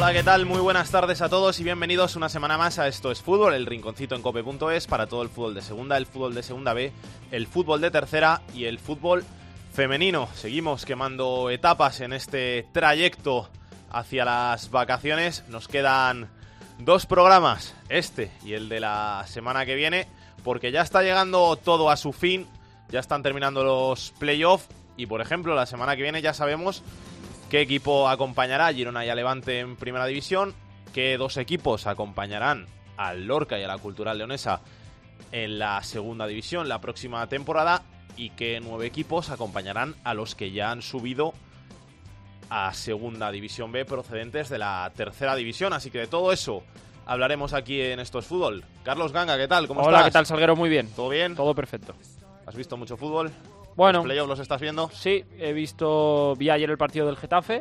Hola, ¿qué tal? Muy buenas tardes a todos y bienvenidos una semana más a Esto es Fútbol, el rinconcito en cope.es para todo el fútbol de segunda, el fútbol de segunda B, el fútbol de tercera y el fútbol femenino. Seguimos quemando etapas en este trayecto hacia las vacaciones. Nos quedan dos programas, este y el de la semana que viene, porque ya está llegando todo a su fin, ya están terminando los playoffs y por ejemplo la semana que viene ya sabemos qué equipo acompañará a Girona y a Levante en primera división, qué dos equipos acompañarán al Lorca y a la Cultural Leonesa en la segunda división la próxima temporada y qué nueve equipos acompañarán a los que ya han subido a segunda división B procedentes de la tercera división. Así que de todo eso hablaremos aquí en Estos Fútbol. Carlos Ganga, ¿qué tal? ¿Cómo Hola, estás? ¿qué tal, Salguero? Muy bien. ¿Todo bien? Todo perfecto. ¿Has visto mucho fútbol? Bueno, ¿Los playoffs los estás viendo? sí, he visto, vi ayer el partido del Getafe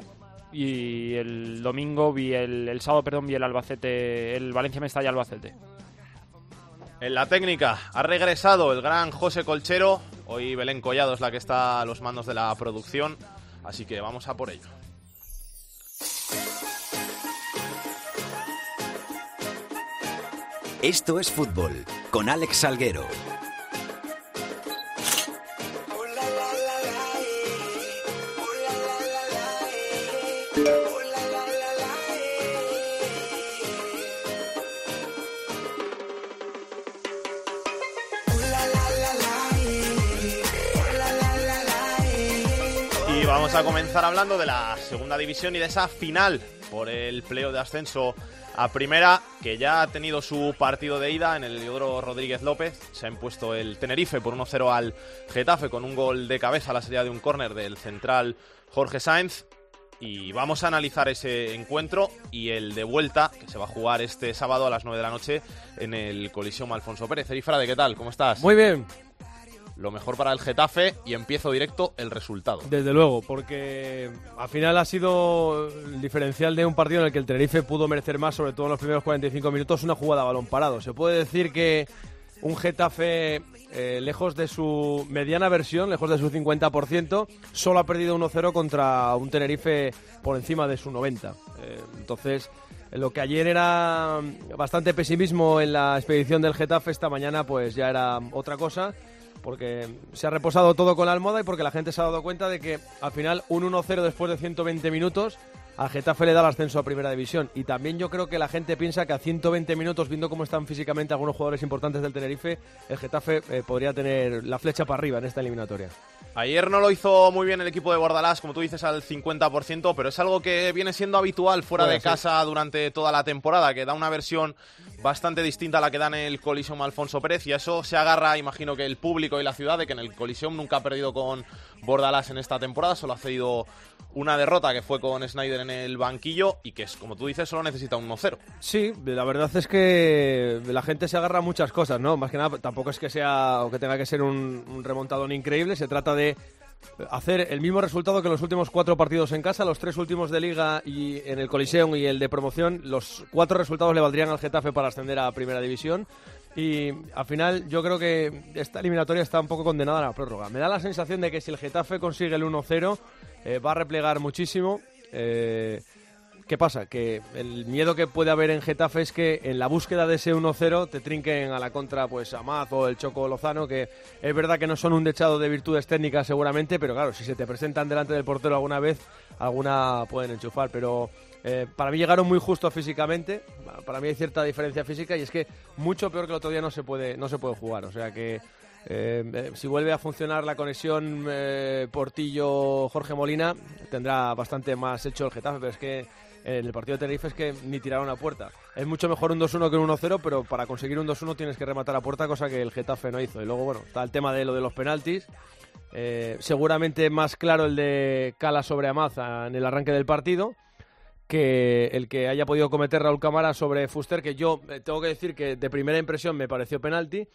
y el domingo vi el, el sábado, perdón, vi el Albacete, el Valencia Mestalla Albacete. En la técnica ha regresado el gran José Colchero. Hoy Belén Collado es la que está a los mandos de la producción. Así que vamos a por ello. Esto es fútbol. Con Alex Salguero. A comenzar hablando de la segunda división y de esa final por el pleo de ascenso a primera, que ya ha tenido su partido de ida en el Leodoro Rodríguez López. Se ha impuesto el Tenerife por 1-0 al Getafe con un gol de cabeza a la salida de un córner del central Jorge Sáenz. Y vamos a analizar ese encuentro y el de vuelta, que se va a jugar este sábado a las 9 de la noche en el Coliseum Alfonso Pérez. Erifrade, ¿qué tal? ¿Cómo estás? Muy bien, Lo mejor para el Getafe y empiezo directo el resultado. desde luego, porque al final ha sido el diferencial de un partido en el que el Tenerife pudo merecer más, sobre todo en los primeros 45 minutos, una jugada a balón parado. Se puede decir que un Getafe, eh, lejos de su mediana versión, lejos de su 50%, solo ha perdido 1-0 contra un Tenerife por encima de su 90%. Eh, entonces, lo que ayer era bastante pesimismo en la expedición del Getafe, esta mañana pues ya era otra cosa. Porque se ha reposado todo con la almohada y porque la gente se ha dado cuenta de que al final un 1-0 después de 120 minutos al Getafe le da el ascenso a Primera División. Y también yo creo que la gente piensa que a 120 minutos, viendo cómo están físicamente algunos jugadores importantes del Tenerife, el Getafe eh, podría tener la flecha para arriba en esta eliminatoria. Ayer no lo hizo muy bien el equipo de Bordalás, como tú dices, al 50%, pero es algo que viene siendo habitual fuera de casa durante toda la temporada, que da una versión bastante distinta a la que da en el Coliseum Alfonso Pérez, y eso se agarra, imagino que el público y la ciudad, de que en el Coliseum nunca ha perdido con Bordalás en esta temporada, solo ha cedido una derrota que fue con Snyder en el banquillo, y que, es, como tú dices, solo necesita un 1-0. Sí, la verdad es que la gente se agarra a muchas cosas, ¿no? Más que nada, tampoco es que sea o que tenga que ser un, un remontadón increíble, se trata de hacer el mismo resultado que los últimos cuatro partidos en casa, los tres últimos de liga y en el Coliseum y el de promoción, los cuatro resultados le valdrían al Getafe para ascender a Primera División. Y al final yo creo que esta eliminatoria está un poco condenada a la prórroga. Me da la sensación de que si el Getafe consigue el 1-0 eh, va a replegar muchísimo. Eh, ¿Qué pasa? Que el miedo que puede haber en Getafe es que en la búsqueda de ese 1-0 te trinquen a la contra pues Amaz o el Choco Lozano, que es verdad que no son un dechado de virtudes técnicas seguramente, pero claro, si se te presentan delante del portero alguna vez, alguna pueden enchufar. Pero eh, para mí llegaron muy justo físicamente, para mí hay cierta diferencia física y es que mucho peor que el otro día no se puede, no se puede jugar. O sea que eh, eh, si vuelve a funcionar la conexión Portillo-Jorge Molina, tendrá bastante más hecho el Getafe, pero es que en el partido de Tenerife es que ni tiraron a puerta. Es mucho mejor un 2-1 que un 1-0, pero para conseguir un 2-1 tienes que rematar a puerta, cosa que el Getafe no hizo. Y luego, bueno, está el tema de lo de los penaltis. Eh, seguramente más claro el de Cala sobre Amaza en el arranque del partido. que el que haya podido cometer Raúl Cámara sobre Fuster, que yo eh, tengo que decir que de primera impresión me pareció penalti,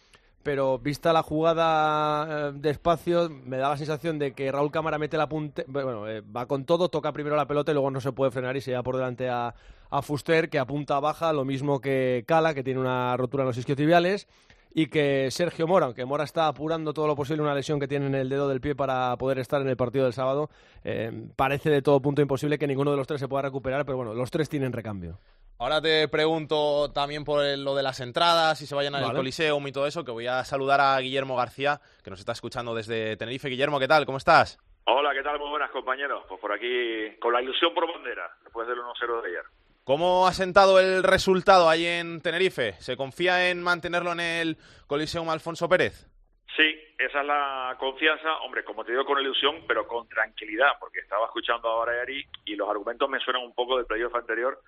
pero vista la jugada eh, despacio, me da la sensación de que Raúl Cámara mete la punta, bueno, eh, va con todo, toca primero la pelota y luego no se puede frenar y se lleva por delante a, a Fuster, que apunta baja, lo mismo que Cala, que tiene una rotura en los isquiotibiales y que Sergio Mora, aunque Mora está apurando todo lo posible una lesión que tiene en el dedo del pie para poder estar en el partido del sábado, eh, parece de todo punto imposible que ninguno de los tres se pueda recuperar, pero bueno, los tres tienen recambio. Ahora te pregunto también por lo de las entradas, si se vayan al Vale. Coliseum y todo eso, que voy a saludar a Guillermo García, que nos está escuchando desde Tenerife. Guillermo, ¿qué tal? ¿Cómo estás? Hola, ¿qué tal? Muy buenas, compañeros. Pues por aquí, con la ilusión por bandera, después del 1-0 de ayer. ¿Cómo ha sentado el resultado ahí en Tenerife? ¿Se confía en mantenerlo en el Coliseum Alfonso Pérez? Sí, esa es la confianza, hombre, como te digo, con ilusión, pero con tranquilidad, porque estaba escuchando ahora a Ari y los argumentos me suenan un poco del playoff anterior,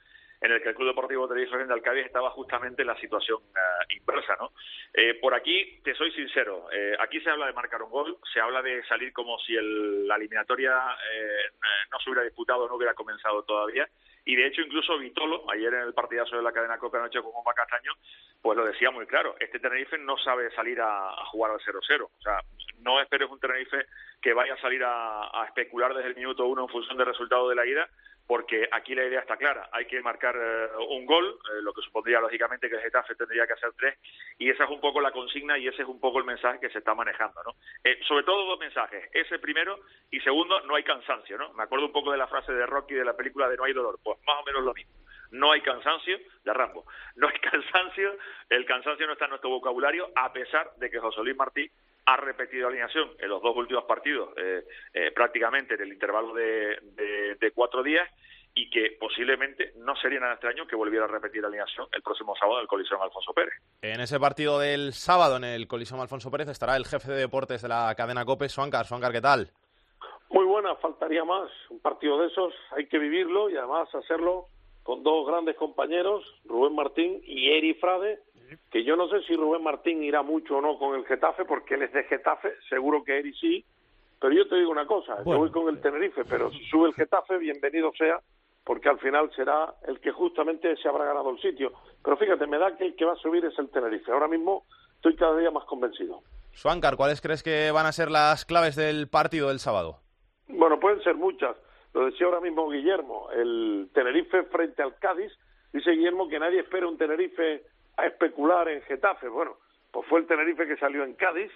en el que el Club Deportivo Tenerife frente al Cádiz estaba justamente en la situación eh, inversa, ¿no? Eh, por aquí, te soy sincero, eh, aquí se habla de marcar un gol, se habla de salir como si el- la eliminatoria eh, no se hubiera disputado, no hubiera comenzado todavía, y de hecho incluso Vitolo, ayer en el partidazo de la cadena Copa Noche con Juanma Castaño, pues lo decía muy claro, este Tenerife no sabe salir a, a jugar al 0-0, o sea, no esperes un Tenerife que vaya a salir a, a especular desde el minuto uno en función del resultado de la ida, porque aquí la idea está clara, hay que marcar eh, un gol, eh, lo que supondría lógicamente que el Getafe tendría que hacer tres, y esa es un poco la consigna y ese es un poco el mensaje que se está manejando, ¿no? Eh, sobre todo dos mensajes, ese primero y segundo, no hay cansancio, ¿no? Me acuerdo un poco de la frase de Rocky de la película de No hay dolor, pues más o menos lo mismo. No hay cansancio, de Rambo, no hay cansancio, el cansancio no está en nuestro vocabulario, a pesar de que José Luis Martí ha repetido alineación en los dos últimos partidos, eh, eh, prácticamente en el intervalo de, de- de cuatro días, y que posiblemente no sería nada extraño que volviera a repetir alineación el próximo sábado en el Coliseo Alfonso Pérez. En ese partido del sábado en el Coliseum Alfonso Pérez estará el jefe de deportes de la cadena COPE, Suancar. Suancar, ¿qué tal? Muy buena, faltaría más. Un partido de esos hay que vivirlo y además hacerlo con dos grandes compañeros, Rubén Martín y Eri Frade, que yo no sé si Rubén Martín irá mucho o no con el Getafe, porque él es de Getafe, seguro que Eri sí, pero yo te digo una cosa, yo voy con el Tenerife, pero si sube el Getafe, bienvenido sea, porque al final será el que justamente se habrá ganado el sitio. Pero fíjate, me da que el que va a subir es el Tenerife. Ahora mismo estoy cada día más convencido. Suancar, ¿cuáles crees que van a ser las claves del partido del sábado? Bueno, pueden ser muchas. Lo decía ahora mismo Guillermo, el Tenerife frente al Cádiz. Dice Guillermo que nadie espera un Tenerife a especular en Getafe. Bueno, pues fue el Tenerife que salió en Cádiz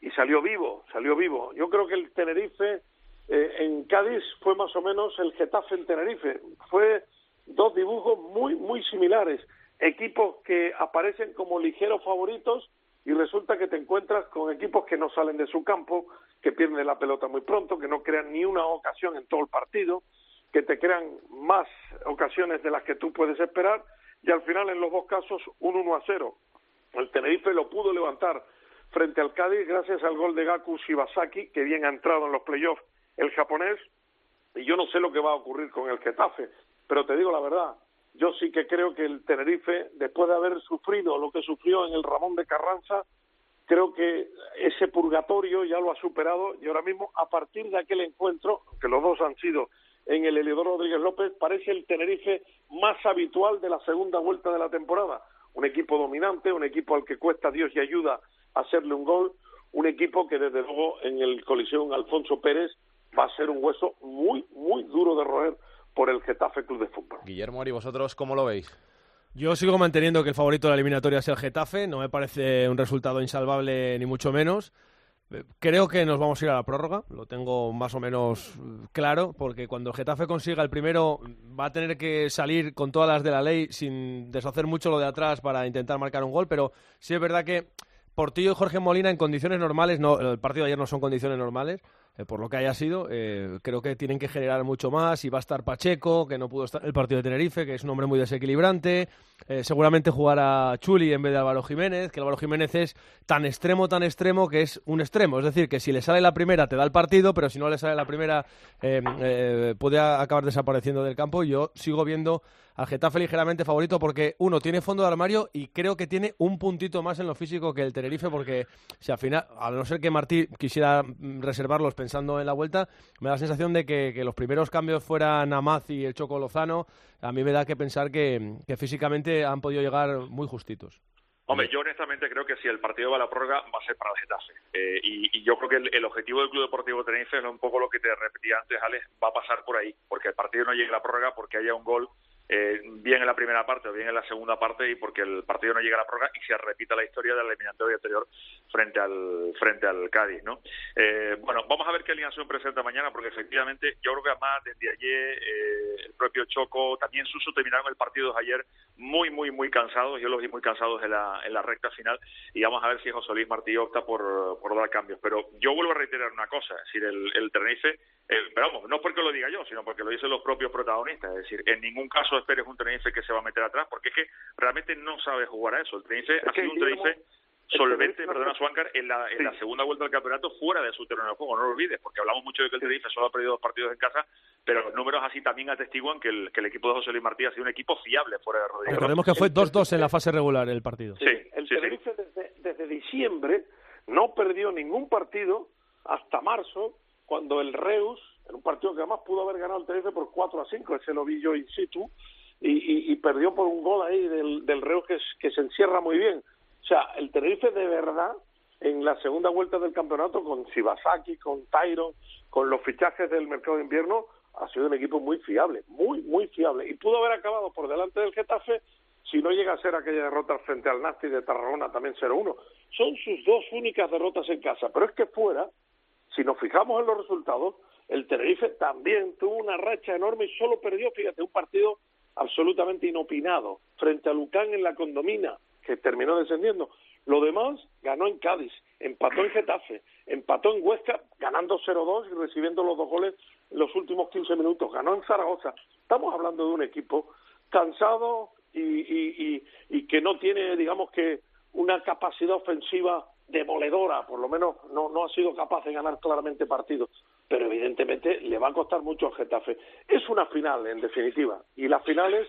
y salió vivo, salió vivo. Yo creo que el Tenerife eh, en Cádiz fue más o menos el Getafe en Tenerife. Fue dos dibujos muy, muy similares. Equipos que aparecen como ligeros favoritos y resulta que te encuentras con equipos que no salen de su campo, que pierden la pelota muy pronto, que no crean ni una ocasión en todo el partido, que te crean más ocasiones de las que tú puedes esperar y al final en los dos casos un 1 a 0. El Tenerife lo pudo levantar frente al Cádiz gracias al gol de Gaku Shibasaki, que bien ha entrado en los playoffs el japonés, y yo no sé lo que va a ocurrir con el Getafe, pero te digo la verdad, yo sí que creo que el Tenerife, después de haber sufrido lo que sufrió en el Ramón de Carranza, creo que ese purgatorio ya lo ha superado y ahora mismo, a partir de aquel encuentro, que los dos han sido en el Eliodoro Rodríguez López, parece el Tenerife más habitual de la segunda vuelta de la temporada. Un equipo dominante, un equipo al que cuesta Dios y ayuda hacerle un gol, un equipo que desde luego en el colisión Alfonso Pérez va a ser un hueso muy, muy duro de roer por el Getafe Club de Fútbol. Guillermo, ¿y vosotros cómo lo veis? Yo sigo manteniendo que el favorito de la eliminatoria es el Getafe, no me parece un resultado insalvable ni mucho menos. Creo que nos vamos a ir a la prórroga, lo tengo más o menos claro, porque cuando el Getafe consiga el primero va a tener que salir con todas las de la ley sin deshacer mucho lo de atrás para intentar marcar un gol, pero sí es verdad que Portillo y Jorge Molina en condiciones normales, no, el partido de ayer no son condiciones normales, eh, por lo que haya sido, eh, creo que tienen que generar mucho más y va a estar Pacheco, que no pudo estar el partido de Tenerife, que es un hombre muy desequilibrante, eh, seguramente jugará Chuli en vez de Álvaro Jiménez, que Álvaro Jiménez es tan extremo, tan extremo que es un extremo, es decir, que si le sale la primera te da el partido, pero si no le sale la primera eh, eh, puede acabar desapareciendo del campo. Yo sigo viendo al Getafe ligeramente favorito porque, uno, tiene fondo de armario y creo que tiene un puntito más en lo físico que el Tenerife porque si al final, a no ser que Martí quisiera mm, reservarlos pensando en la vuelta, me da la sensación de que, que los primeros cambios fueran Namaz y el Choco Lozano, a mí me da que pensar que, que físicamente han podido llegar muy justitos. Hombre, yo honestamente creo que si el partido va a la prórroga va a ser para el Getafe. Eh, y, y, yo creo que el, el, objetivo del Club Deportivo Tenerife es un poco lo que te repetía antes, Alex, va a pasar por ahí, porque el partido no llegue a la prórroga, porque haya un gol eh, bien en la primera parte o bien en la segunda parte y porque el partido no llega a la prórroga y se repita la historia del eliminatorio anterior frente al frente al Cádiz, ¿no? Eh, bueno, vamos a ver qué alineación presenta mañana porque efectivamente yo creo que además desde ayer eh, el propio Choco, también Suso terminaron el partido de ayer muy, muy, muy cansados, yo los vi muy cansados en la, en la recta final y vamos a ver si José Luis Martí opta por, por dar cambios, pero yo vuelvo a reiterar una cosa, es decir, el, el Tenerife, pero vamos, no porque lo diga yo, sino porque lo dicen los propios protagonistas, es decir, en ningún caso esperes un Tenerife que se va a meter atrás, porque es que realmente no sabe jugar a eso. El Tenerife ha sido un Tenerife solvente, perdona, Suáncar, en la, en la segunda vuelta del campeonato fuera de su terreno de juego, no lo olvides, porque hablamos mucho de que el Tenerife solo ha perdido dos partidos en casa, pero los números así también atestiguan que el, que el equipo de José Luis Martí ha sido un equipo fiable fuera de Rodríguez. Recordemos que fue 2-2 en la fase regular el partido. Sí, el sí, Tenerife sí. Desde, desde diciembre no perdió ningún partido hasta marzo, cuando el Reus, en un partido que además pudo haber ganado el Tenerife por 4 a 5, ese lo vi yo in situ, y, perdió por un gol ahí del, del Reus que, que se encierra muy bien. O sea, el Tenerife de verdad, en la segunda vuelta del campeonato, con Shibasaki, con Tyron, con los fichajes del mercado de invierno, ha sido un equipo muy fiable, muy, muy fiable. Y pudo haber acabado por delante del Getafe si no llega a ser aquella derrota frente al Nasti de Tarragona, también 0-1. Son sus dos únicas derrotas en casa. Pero es que fuera, si nos fijamos en los resultados, el Tenerife también tuvo una racha enorme y solo perdió, fíjate, un partido absolutamente inopinado frente a Lucán en la condomina, que terminó descendiendo. Lo demás ganó en Cádiz, empató en Getafe, empató en Huesca, ganando 0-2 y recibiendo los dos goles en los últimos 15 minutos, ganó en Zaragoza. Estamos hablando de un equipo cansado y, y, y, y que no tiene, digamos que, una capacidad ofensiva demoledora, por lo menos no, no ha sido capaz de ganar claramente partidos, pero evidentemente le va a costar mucho al Getafe. Es una final, en definitiva, y las finales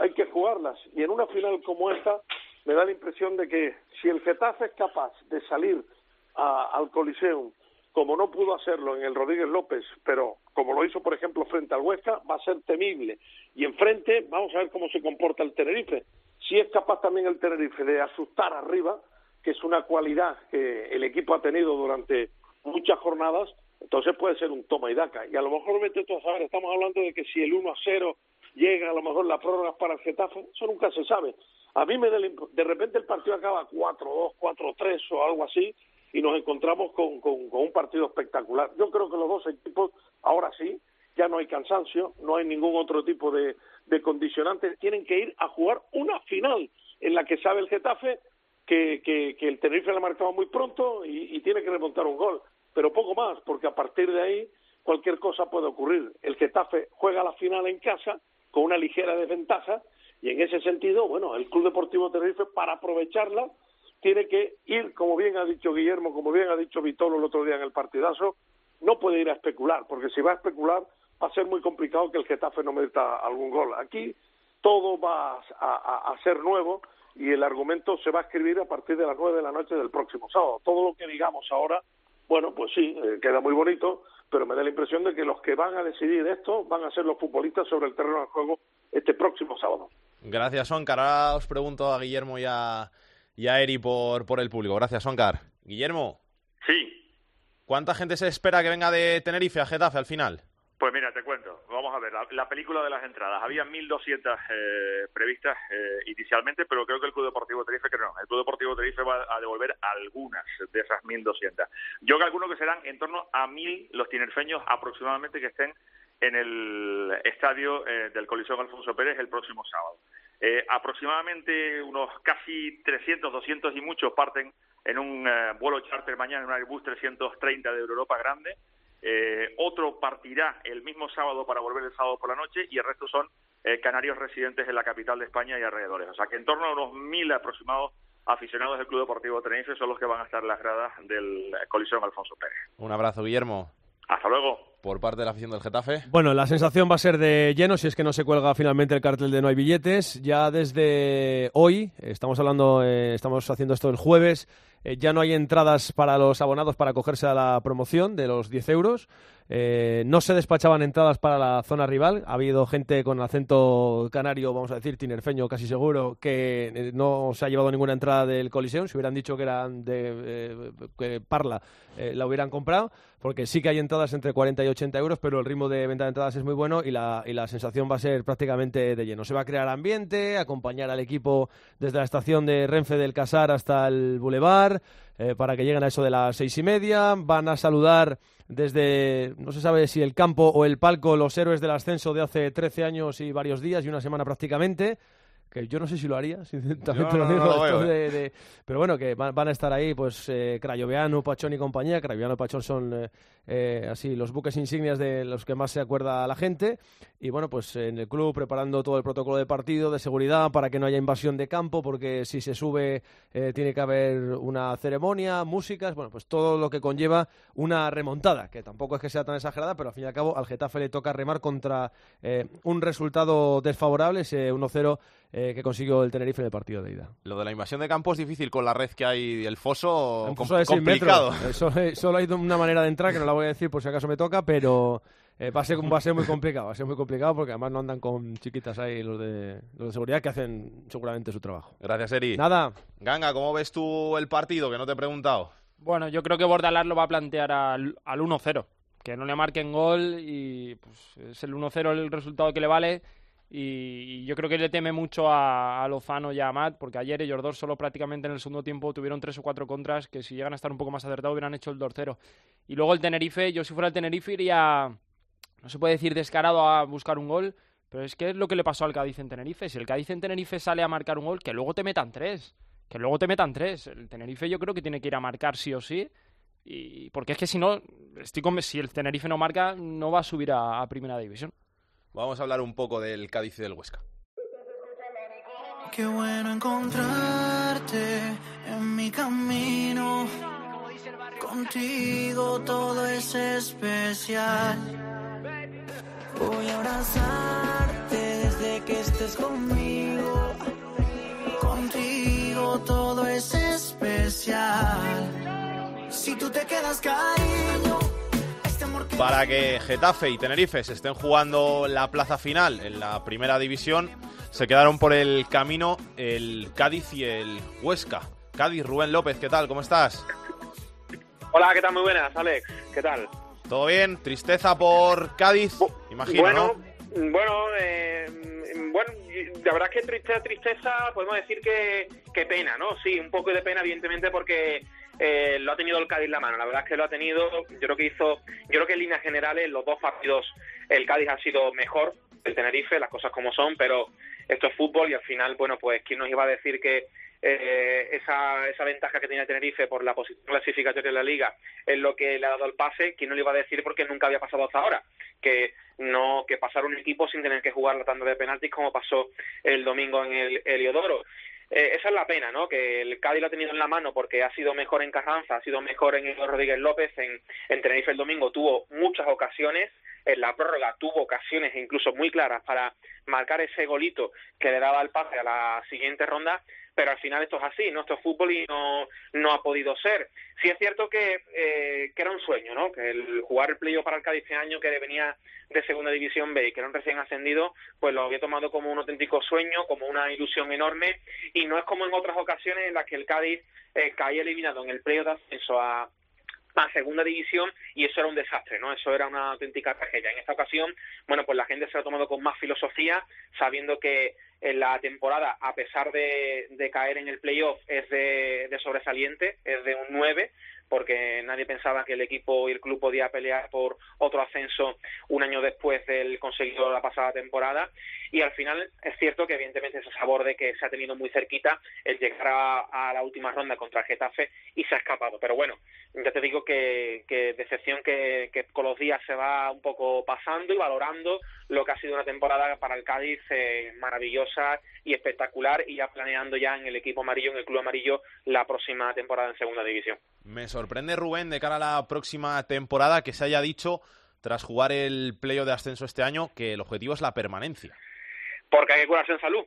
hay que jugarlas, y en una final como esta me da la impresión de que si el Getafe es capaz de salir al Coliseum como no pudo hacerlo en el Rodríguez López, pero como lo hizo, por ejemplo, frente al Huesca, va a ser temible. Y enfrente, vamos a ver cómo se comporta el Tenerife. Si es capaz también el Tenerife de asustar arriba, que es una cualidad que el equipo ha tenido durante muchas jornadas, entonces puede ser un toma y daca. Y a lo mejor, vete tú a saber, estamos hablando de que si el 1 a 0 llega a lo mejor la prórroga para el Getafe, eso nunca se sabe. A mí me da de repente el partido acaba 4-2, 4-3 o algo así, y nos encontramos con, con, con un partido espectacular. Yo creo que los dos equipos, ahora sí, ya no hay cansancio, no hay ningún otro tipo de, de condicionantes, tienen que ir a jugar una final en la que sabe el Getafe que, el Tenerife la ha marcado muy pronto y, tiene que remontar un gol, pero poco más, porque a partir de ahí cualquier cosa puede ocurrir. El Getafe juega la final en casa con una ligera desventaja y en ese sentido, bueno, el Club Deportivo Tenerife para aprovecharla tiene que ir, como bien ha dicho Guillermo, como bien ha dicho Vitolo el otro día en el partidazo, no puede ir a especular, porque si va a especular va a ser muy complicado que el Getafe no meta algún gol. Aquí todo va a, a, ser nuevo y el argumento se va a escribir a partir de las nueve de la noche del próximo sábado. Todo lo que digamos ahora, bueno, pues sí, eh, queda muy bonito, pero me da la impresión de que los que van a decidir esto van a ser los futbolistas sobre el terreno del juego este próximo sábado. Gracias, Oncar. Ahora os pregunto a Guillermo y a, y a Eri por, por el público. Gracias, Oncar. Guillermo. Sí. ¿Cuánta gente se espera que venga de Tenerife a Getafe al final? Pues mira, te cuento. Vamos a ver, la, la película de las entradas. Había 1.200 eh, previstas eh, inicialmente, pero creo que el Club Deportivo Tenerife, que no, el Club Deportivo Tenerife va a devolver algunas de esas 1.200. Yo calculo que serán en torno a 1.000 los tinerfeños aproximadamente que estén en el estadio eh, del Coliseo Alfonso Pérez el próximo sábado. Eh, aproximadamente unos casi 300, 200 y muchos parten en un eh, vuelo charter mañana en un Airbus 330 de Europa Grande. Eh, otro partirá el mismo sábado para volver el sábado por la noche y el resto son eh, canarios residentes en la capital de España y alrededores. O sea que en torno a unos mil aproximados aficionados del Club Deportivo Tenerife son los que van a estar en las gradas del Colisión Alfonso Pérez. Un abrazo, Guillermo. Hasta luego. por parte de la afición del Getafe? Bueno, la sensación va a ser de lleno si es que no se cuelga finalmente el cartel de no hay billetes. Ya desde hoy, estamos hablando, eh, estamos haciendo esto el jueves, eh, ya no hay entradas para los abonados para acogerse a la promoción de los 10 euros. Eh, no se despachaban entradas para la zona rival. Ha habido gente con acento canario, vamos a decir, tinerfeño casi seguro, que eh, no se ha llevado ninguna entrada del Coliseum. Si hubieran dicho que eran de eh, Parla, la hubieran comprado, porque sí que hay entradas entre 40 y 80 euros, pero el ritmo de venta de entradas es muy bueno y la, y la sensación va a ser prácticamente de lleno. Se va a crear ambiente, acompañar al equipo desde la estación de Renfe del Casar hasta el Boulevard. Para que lleguen a eso de las seis y media. Van a saludar desde, no se sabe si el campo o el palco, los héroes del ascenso de hace 13 años y varios días y una semana prácticamente que yo no sé si lo haría, también te lo digo. de, pero bueno, que van, a estar ahí, pues, eh, Crayoveano, Pachón y compañía. Crayoveano y Pachón son eh, eh, así los buques insignias de los que más se acuerda la gente. Y bueno, pues en el club preparando todo el protocolo de partido, de seguridad, para que no haya invasión de campo, porque si se sube eh, tiene que haber una ceremonia, músicas, bueno, pues todo lo que conlleva una remontada, que tampoco es que sea tan exagerada, pero al fin y al cabo al Getafe le toca remar contra un resultado desfavorable, ese 1-0 eh, que consiguió el Tenerife en el partido de ida. Lo de la invasión de campo es difícil con la red que hay el foso, el foso complicado. Solo, hay una manera de entrar que no la voy a decir por si acaso me toca, pero eh, va, a ser, va a ser muy complicado. Va a ser muy complicado porque además no andan con chiquitas ahí los de, los de seguridad que hacen seguramente su trabajo. Gracias, Eri. Nada. Ganga, ¿cómo ves tú el partido? Que no te he preguntado. Bueno, yo creo que Bordalar lo va a plantear al, al 1-0. Que no le marquen gol y pues, es el 1-0 el resultado que le vale y, yo creo que le teme mucho a, Lozano y a Amat, porque ayer ellos dos solo prácticamente en el segundo tiempo tuvieron tres o cuatro contras que si llegan a estar un poco más acertados hubieran hecho el 2-0. Y luego el Tenerife, yo si fuera el Tenerife iría, no se puede decir descarado a buscar un gol, pero es que es lo que le pasó al Cádiz en Tenerife. Si el Cádiz en Tenerife sale a marcar un gol, que luego te metan tres. Que luego te metan tres. El Tenerife yo creo que tiene que ir a marcar sí o sí. Y porque es que si no, estoy con... si el Tenerife no marca, no va a subir a primera división. Vamos a hablar un poco del Cádiz y del Huesca. Qué bueno encontrarte en mi camino. Contigo todo es especial. Voy a abrazarte desde que estés conmigo. Contigo todo es especial. Si tú te quedas cariño para que Getafe y Tenerife se estén jugando la plaza final en la primera división, se quedaron por el camino el Cádiz y el Huesca. Cádiz, Rubén López, ¿qué tal? ¿Cómo estás? Hola, ¿qué tal? Muy buenas, Alex. ¿Qué tal? ¿Todo bien? ¿Tristeza por Cádiz? Imagino, bueno, Bueno, eh, bueno, la verdad es que tristeza, tristeza, podemos decir que, que pena, ¿no? Sí, un poco de pena, evidentemente, porque eh, lo ha tenido el Cádiz la mano. La verdad es que lo ha tenido. Yo creo que hizo, yo creo que en líneas generales los dos partidos el Cádiz ha sido mejor el Tenerife, las cosas como son, pero esto es fútbol y al final, bueno, pues quién nos iba a decir que eh, esa, esa ventaja que tenía Tenerife por la posición clasificatoria de la liga es lo que le ha dado el pase, quién no le iba a decir porque nunca había pasado hasta ahora, que no que pasar un equipo sin tener que jugar la tanda de penaltis como pasó el domingo en el Heliodoro. Eh, esa es la pena, ¿no? Que el Cádiz lo ha tenido en la mano porque ha sido mejor en Carranza, ha sido mejor en Rodríguez López, en, en Tenerife el domingo tuvo muchas ocasiones, en la prórroga tuvo ocasiones incluso muy claras para marcar ese golito que le daba el pase a la siguiente ronda, pero al final esto es así, ¿no? Esto es fútbol y no, no ha podido ser. Sí es cierto que, eh, que era un sueño, ¿no? Que el jugar el playoff para el Cádiz este año, que venía de Segunda División B y que era un recién ascendido, pues lo había tomado como un auténtico sueño, como una ilusión enorme, y no es como en otras ocasiones en las que el Cádiz eh, caía eliminado en el playoff de ascenso a, a segunda división y eso era un desastre, ¿no? Eso era una auténtica tragedia. En esta ocasión, bueno, pues la gente se ha tomado con más filosofía, sabiendo que en la temporada, a pesar de, de caer en el playoff, es de, de sobresaliente, es de un 9, porque nadie pensaba que el equipo y el club podía pelear por otro ascenso un año después del conseguido la pasada temporada y al final es cierto que evidentemente ese sabor de que se ha tenido muy cerquita el llegar a, la última ronda contra Getafe y se ha escapado pero bueno ya te digo que, que decepción que, que con los días se va un poco pasando y valorando lo que ha sido una temporada para el Cádiz eh, maravillosa y espectacular y ya planeando ya en el equipo amarillo, en el club amarillo, la próxima temporada en segunda división. Sorprende Rubén de cara a la próxima temporada que se haya dicho tras jugar el playoff de ascenso este año, que el objetivo es la permanencia. Porque hay que curarse en salud.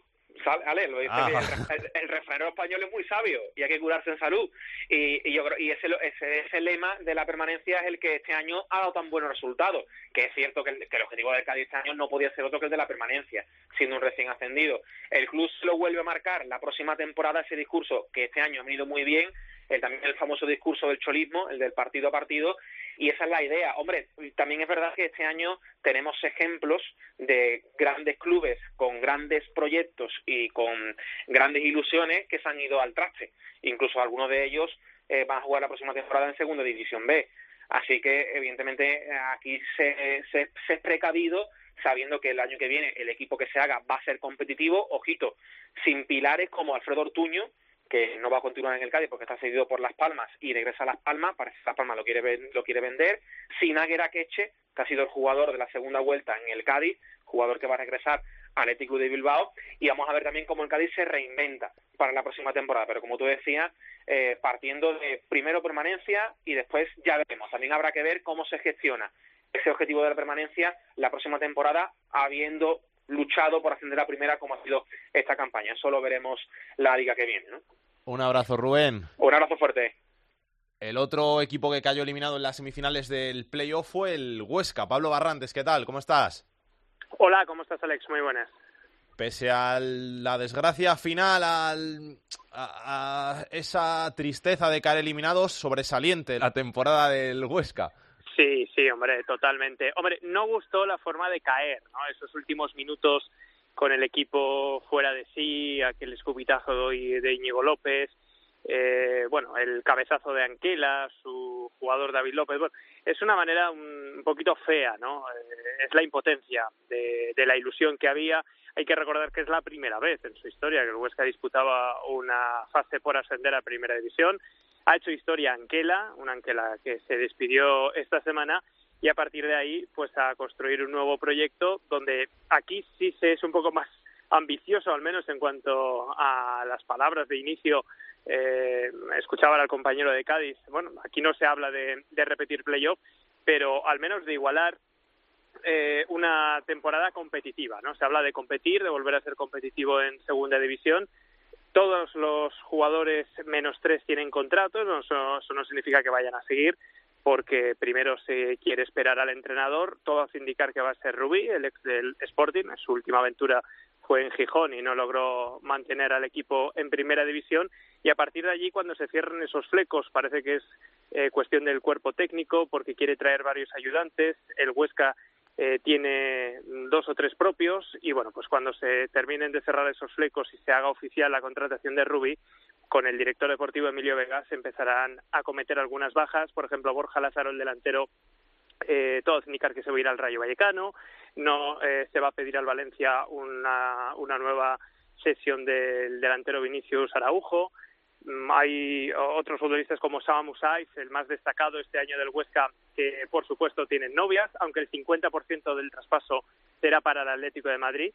Ale, lo dice Ah. que el, ref- el, el refranero español es muy sabio y hay que curarse en salud. Y, y yo creo, y ese, ese, ese lema de la permanencia es el que este año ha dado tan buenos resultados. Que es cierto que el, que el objetivo del Cádiz este año no podía ser otro que el de la permanencia, siendo un recién ascendido. El club se lo vuelve a marcar la próxima temporada ese discurso que este año ha venido muy bien, el, también el famoso discurso del cholismo, el del partido a partido, y esa es la idea. Hombre, también es verdad que este año tenemos ejemplos de grandes clubes con grandes proyectos y con grandes ilusiones que se han ido al traste. Incluso algunos de ellos eh, van a jugar la próxima temporada en Segunda División B. Así que, evidentemente, aquí se, se, se es precavido sabiendo que el año que viene el equipo que se haga va a ser competitivo, ojito, sin pilares como Alfredo Ortuño, que no va a continuar en el Cádiz porque está cedido por Las Palmas y regresa a Las Palmas, parece que Las Palmas lo quiere, lo quiere vender, sin Águera Queche, que ha sido el jugador de la segunda vuelta en el Cádiz, jugador que va a regresar al Atlético de Bilbao, y vamos a ver también cómo el Cádiz se reinventa para la próxima temporada, pero como tú decías, eh, partiendo de primero permanencia y después ya veremos, también habrá que ver cómo se gestiona ese objetivo de la permanencia la próxima temporada, habiendo luchado por ascender a primera como ha sido esta campaña. Eso lo veremos la liga que viene. ¿no? Un abrazo, Rubén. Un abrazo fuerte. El otro equipo que cayó eliminado en las semifinales del playoff fue el Huesca. Pablo Barrantes, ¿qué tal? ¿Cómo estás? Hola, ¿cómo estás, Alex? Muy buenas. Pese a la desgracia final, al- a, a esa tristeza de caer eliminados, sobresaliente la temporada del Huesca. Sí, sí, hombre, totalmente. Hombre, no gustó la forma de caer, ¿no? Esos últimos minutos con el equipo fuera de sí, aquel escupitajo de Íñigo López, eh, bueno, el cabezazo de Anquela, su jugador David López. Bueno, es una manera un poquito fea, ¿no? Eh, es la impotencia de, de la ilusión que había. Hay que recordar que es la primera vez en su historia que el Huesca disputaba una fase por ascender a Primera División. Ha hecho historia Anquela, una Anquela que se despidió esta semana y a partir de ahí pues a construir un nuevo proyecto donde aquí sí se es un poco más ambicioso al menos en cuanto a las palabras de inicio. Eh, escuchaba al compañero de Cádiz bueno aquí no se habla de, de repetir playoff pero al menos de igualar eh, una temporada competitiva no se habla de competir de volver a ser competitivo en segunda división todos los jugadores menos tres tienen contratos, eso, eso no significa que vayan a seguir, porque primero se quiere esperar al entrenador, todo hace indicar que va a ser Rubí, el ex del Sporting, su última aventura fue en Gijón y no logró mantener al equipo en primera división, y a partir de allí cuando se cierran esos flecos parece que es eh, cuestión del cuerpo técnico, porque quiere traer varios ayudantes, el Huesca eh, tiene dos o tres propios y bueno, pues cuando se terminen de cerrar esos flecos y se haga oficial la contratación de Rubí, con el director deportivo Emilio Vega se empezarán a cometer algunas bajas, por ejemplo Borja Lázaro, el delantero, eh, todo indicar que se va a ir al Rayo Vallecano, no eh, se va a pedir al Valencia una, una nueva sesión del delantero Vinicius Araujo, hay otros futbolistas como Sama Musais, el más destacado este año del Huesca, que por supuesto tienen novias, aunque el 50% del traspaso será para el Atlético de Madrid.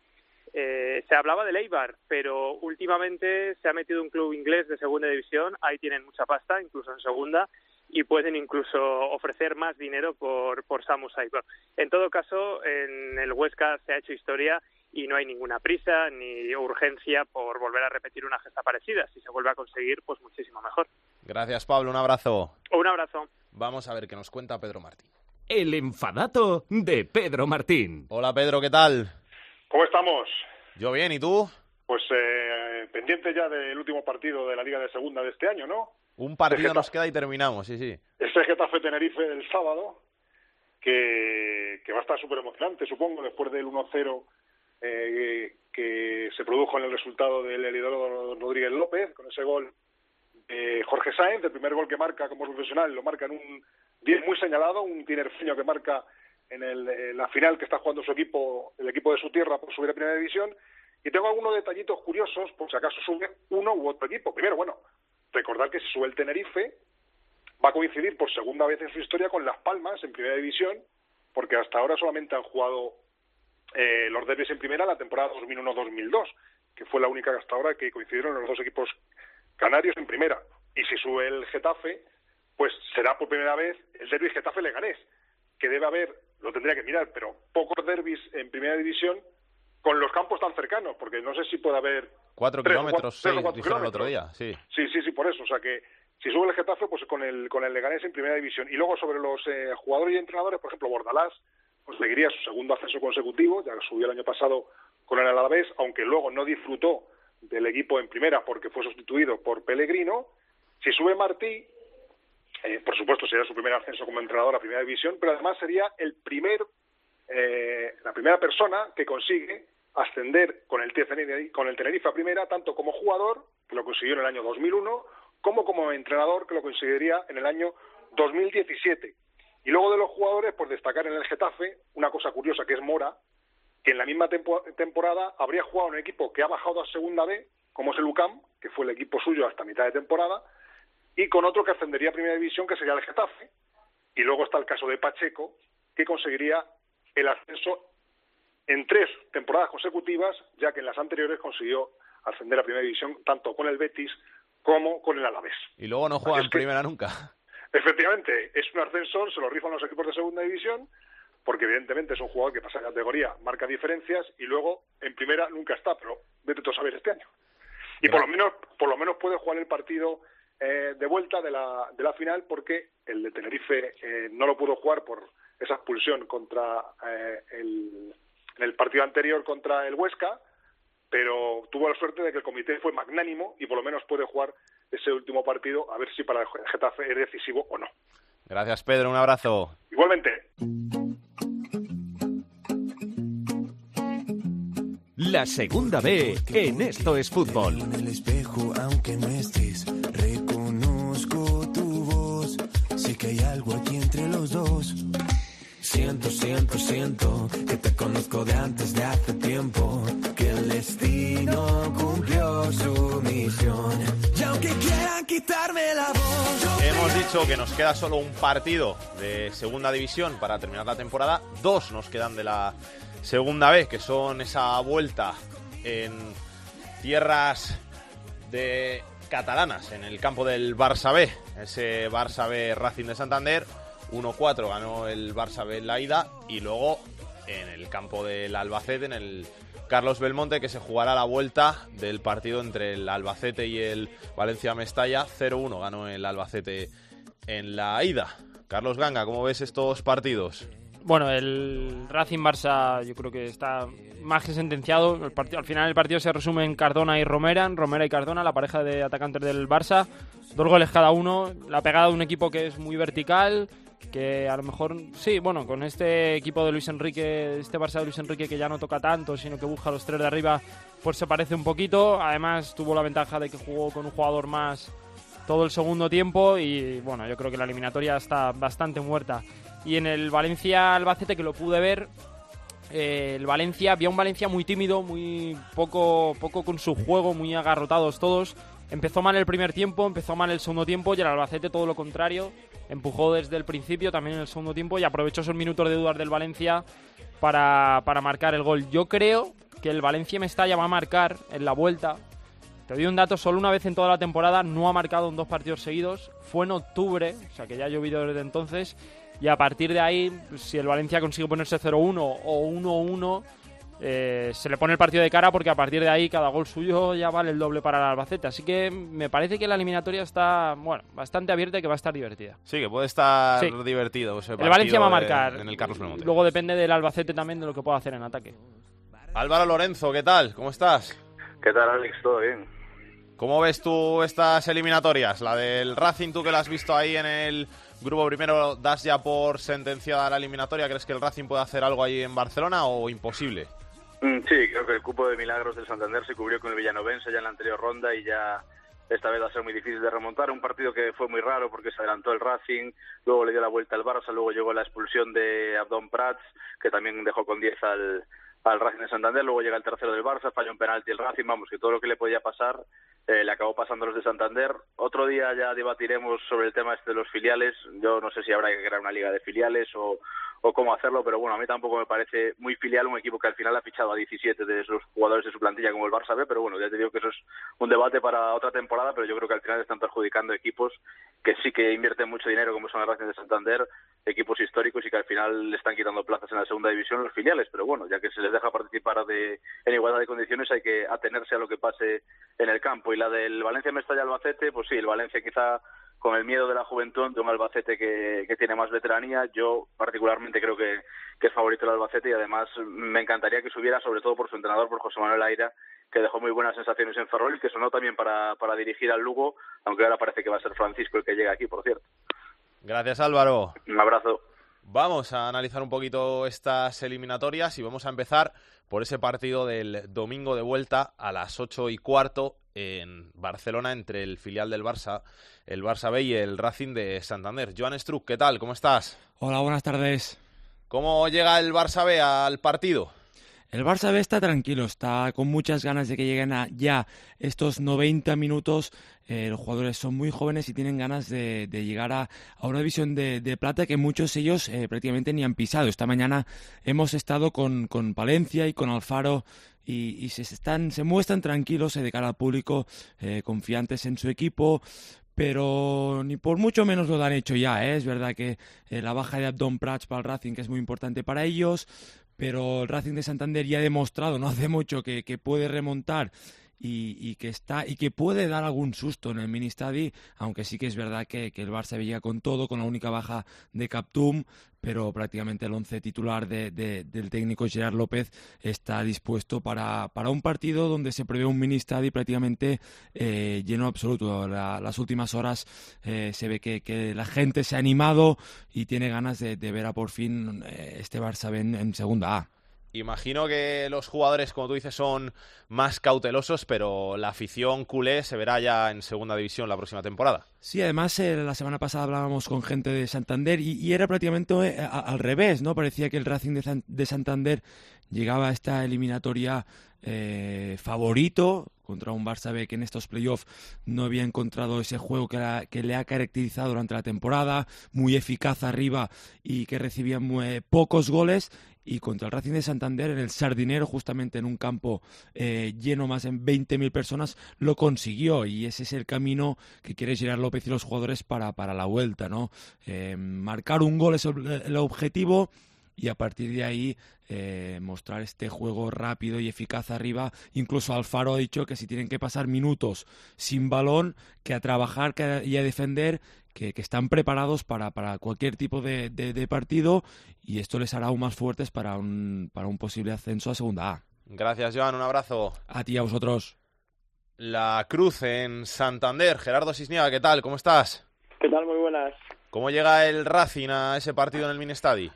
Eh, se hablaba del Eibar, pero últimamente se ha metido un club inglés de segunda división, ahí tienen mucha pasta, incluso en segunda, y pueden incluso ofrecer más dinero por, por Samu Saiber. En todo caso, en el Huesca se ha hecho historia y no hay ninguna prisa ni urgencia por volver a repetir una gesta parecida. Si se vuelve a conseguir, pues muchísimo mejor. Gracias, Pablo. Un abrazo. Un abrazo. Vamos a ver qué nos cuenta Pedro Martín. El enfadato de Pedro Martín. Hola, Pedro, ¿qué tal? ¿Cómo estamos? Yo bien, ¿y tú? Pues eh, pendiente ya del último partido de la Liga de Segunda de este año, ¿no? Un partido Getafe. nos queda y terminamos, sí, sí. Ese Getafe Tenerife del sábado, que, que va a estar súper emocionante, supongo, después del 1-0 eh, que se produjo en el resultado del Elidoro Rodríguez López, con ese gol de Jorge Sáenz, el primer gol que marca como profesional, lo marca en un 10 muy señalado, un tinerfeño que marca en, el, la final que está jugando su equipo, el equipo de su tierra por subir a primera división. Y tengo algunos detallitos curiosos, por si acaso sube uno u otro equipo. Primero, bueno, recordar que si sube el Tenerife, va a coincidir por segunda vez en su historia con Las Palmas en primera división, porque hasta ahora solamente han jugado eh, los derbis en primera la temporada 2001-2002, que fue la única hasta ahora que coincidieron los dos equipos canarios en primera. Y si sube el Getafe, pues será por primera vez el derbi Getafe-Leganés, que debe haber lo tendría que mirar, pero pocos derbis en primera división con los campos tan cercanos, porque no sé si puede haber... Cuatro tres kilómetros, seis, cuatro dijeron el otro kilómetros. día, sí. Sí, sí, sí, por eso. O sea que si sube el Getafe, pues con el, con el Leganés en primera división. Y luego sobre los eh, jugadores y entrenadores, por ejemplo, Bordalás conseguiría su segundo ascenso consecutivo, ya que subió el año pasado con el Alavés, aunque luego no disfrutó del equipo en primera porque fue sustituido por Pellegrino. Si sube Martí, eh, por supuesto sería su primer ascenso como entrenador a primera división, pero además sería el primer, eh, la primera persona que consigue ascender con el, TCN con el Tenerife a primera, tanto como jugador, que lo consiguió en el año 2001, como como entrenador, que lo conseguiría en el año 2017. Y luego de los jugadores, pues destacar en el Getafe una cosa curiosa que es Mora, que en la misma tempo- temporada habría jugado en un equipo que ha bajado a segunda B, como es el UCAM, que fue el equipo suyo hasta mitad de temporada, y con otro que ascendería a primera división, que sería el Getafe. Y luego está el caso de Pacheco, que conseguiría el ascenso en tres temporadas consecutivas, ya que en las anteriores consiguió ascender a primera división tanto con el Betis como con el Alavés. Y luego no juega en que- primera nunca. Efectivamente, es un ascensor, se lo rifan los equipos de segunda división, porque evidentemente es un jugador que pasa de categoría, marca diferencias y luego en primera nunca está, pero vete tú a saber este año. Y por lo menos, por lo menos puede jugar el partido eh, de vuelta de la, de la final porque el de Tenerife eh, no lo pudo jugar por esa expulsión contra eh, el, en el partido anterior contra el Huesca, pero tuvo la suerte de que el comité fue magnánimo y por lo menos puede jugar ese último partido a ver si para el Getafe es decisivo o no. Gracias, Pedro, un abrazo. Igualmente. La segunda B en Esto es Fútbol. En el espejo, aunque no estés, reconozco tu voz. Sé que hay algo aquí entre los dos. Siento, siento, siento que te conozco de antes de hace tiempo. Que el destino cumplió su misión. Y aunque quieran quitarme la voz, Hemos dicho que nos queda solo un partido de segunda división para terminar la temporada. Dos nos quedan de la segunda B, que son esa vuelta en tierras de catalanas, en el campo del Barça B. Ese Barça B Racing de Santander. 1-4 ganó el Barça B la ida y luego en el campo del Albacete, en el Carlos Belmonte, que se jugará la vuelta del partido entre el Albacete y el Valencia Mestalla. 0-1 ganó el Albacete en la ida. Carlos Ganga, ¿cómo ves estos partidos? Bueno, el Racing Barça yo creo que está más que sentenciado. Al final el partido se resume en Cardona y Romera, Romera y Cardona, la pareja de atacantes del Barça. Dos goles cada uno. La pegada de un equipo que es muy vertical, que a lo mejor, sí, bueno, con este equipo de Luis Enrique, este Barça de Luis Enrique que ya no toca tanto, sino que busca los tres de arriba, pues se parece un poquito. Además tuvo la ventaja de que jugó con un jugador más todo el segundo tiempo y bueno, yo creo que la eliminatoria está bastante muerta. Y en el Valencia-Albacete, que lo pude ver, eh, el Valencia, había un Valencia muy tímido, muy poco, poco con su juego, muy agarrotados todos. Empezó mal el primer tiempo, empezó mal el segundo tiempo y el Albacete todo lo contrario. Empujó desde el principio, también en el segundo tiempo y aprovechó esos minutos de dudas del Valencia para, para marcar el gol. Yo creo que el Valencia Mestalla va a marcar en la vuelta. Te doy un dato, solo una vez en toda la temporada no ha marcado en dos partidos seguidos. Fue en octubre, o sea que ya ha llovido desde entonces. Y a partir de ahí, si el Valencia consigue ponerse 0-1 o 1-1, eh, se le pone el partido de cara porque a partir de ahí cada gol suyo ya vale el doble para el Albacete. Así que me parece que la eliminatoria está bueno bastante abierta y que va a estar divertida. Sí, que puede estar Sí. divertido ese El Valencia va a marcar. en el Carlos Belmonte. Luego depende del Albacete también de lo que pueda hacer en ataque. Álvaro Lorenzo, ¿qué tal? ¿Cómo estás? ¿Qué tal, Alex? ¿Todo bien? ¿Cómo ves tú estas eliminatorias? La del Racing, tú que la has visto ahí en el grupo primero, ¿das ya por sentenciada la eliminatoria? ¿Crees que el Racing puede hacer algo ahí en Barcelona o imposible? Mm, Sí, creo que el cupo de milagros del Santander se cubrió con el Villanovense ya en la anterior ronda y ya esta vez va a ser muy difícil de remontar. Un partido que fue muy raro porque se adelantó el Racing, luego le dio la vuelta al Barça, luego llegó la expulsión de Abdón Prats, que también dejó con 10 al, al Racing de Santander, luego llega el tercero del Barça, falló un penalti el Racing, vamos, que todo lo que le podía pasar eh, le acabó pasando a los de Santander. Otro día ya debatiremos sobre el tema este de los filiales. Yo no sé si habrá que crear una liga de filiales o, o cómo hacerlo, pero bueno, a mí tampoco me parece muy filial un equipo que al final ha fichado a 17 de esos jugadores de su plantilla como el Barça B, pero bueno, ya te digo que eso es un debate para otra temporada, pero yo creo que al final están perjudicando equipos que sí que invierten mucho dinero como son el Racing de Santander, equipos históricos y que al final le están quitando plazas en la segunda división los filiales, pero bueno, ya que se les deja participar de, en igualdad de condiciones hay que atenerse a lo que pase en el campo. Y la del Valencia Mestalla Albacete, pues sí, el Valencia quizá con el miedo de la juventud de un Albacete que, que tiene más veteranía, yo particularmente creo que, que es favorito el Albacete y además me encantaría que subiera, sobre todo por su entrenador, por José Manuel Aira, que dejó muy buenas sensaciones en Ferrol y que sonó también para, para dirigir al Lugo, aunque ahora parece que va a ser Francisco el que llega aquí, por cierto. Gracias Álvaro. Un abrazo. Vamos a analizar un poquito estas eliminatorias y vamos a empezar por ese partido del domingo de vuelta a las ocho y cuarto en Barcelona entre el filial del Barça, el Barça B y el Racing de Santander. Joan Struck, ¿qué tal? ¿Cómo estás? Hola, buenas tardes. ¿Cómo llega el Barça B al partido? El Barça B está tranquilo, está con muchas ganas de que lleguen a ya estos 90 minutos. Eh, los jugadores son muy jóvenes y tienen ganas de, de llegar a, a, una división de, de, plata que muchos de ellos eh, prácticamente ni han pisado. Esta mañana hemos estado con, con Palencia y con Alfaro y, se, están, se muestran tranquilos eh, de cara al público, eh, confiantes en su equipo, pero ni por mucho menos lo han hecho ya. ¿eh? Es verdad que la baja de Abdon Prats para el Racing que es muy importante para ellos, pero el Racing de Santander ya ha demostrado no hace mucho que, que puede remontar y, y, que está y que puede dar algún susto en el mini stadi, aunque sí que es verdad que, que el Barça veía con todo, con la única baja de Captum, pero prácticamente el once titular de, de, del técnico Gerard López está dispuesto para, para, un partido donde se prevé un mini stadi prácticamente eh, lleno absoluto. La, las últimas horas eh, se ve que, la gente se ha animado y tiene ganas de, de ver a por fin eh, este Barça en, en segunda A. Imagino que los jugadores, como tú dices, son más cautelosos, pero la afición culé se verá ya en segunda división la próxima temporada. Sí, además eh, la semana pasada hablábamos con gente de Santander y, era prácticamente eh, al revés, ¿no? Parecía que el Racing de, San, de Santander llegaba a esta eliminatoria eh, favorito contra un Barça B que en estos playoffs no había encontrado ese juego que, le ha caracterizado durante la temporada, muy eficaz arriba y que recibía muy, pocos goles y contra el Racing de Santander en el Sardinero, justamente en un campo eh, lleno más en 20.000 personas, lo consiguió y ese es el camino que quiere Gerard López y los jugadores para, para la vuelta, ¿no? Eh, marcar un gol es el objetivo y a partir de ahí eh, mostrar este juego rápido y eficaz arriba. Incluso Alfaro ha dicho que si tienen que pasar minutos sin balón, que a trabajar y a defender, que, que están preparados para, para cualquier tipo de, de, de, partido y esto les hará aún más fuertes para un, para un posible ascenso a Segunda A. Gracias, Joan. Un abrazo. A ti y a vosotros. La Cruz en Santander. Gerardo Cisniega, ¿qué tal? ¿Cómo estás? ¿Qué tal? Muy buenas. ¿Cómo llega el Racing a ese partido en el Minestadi?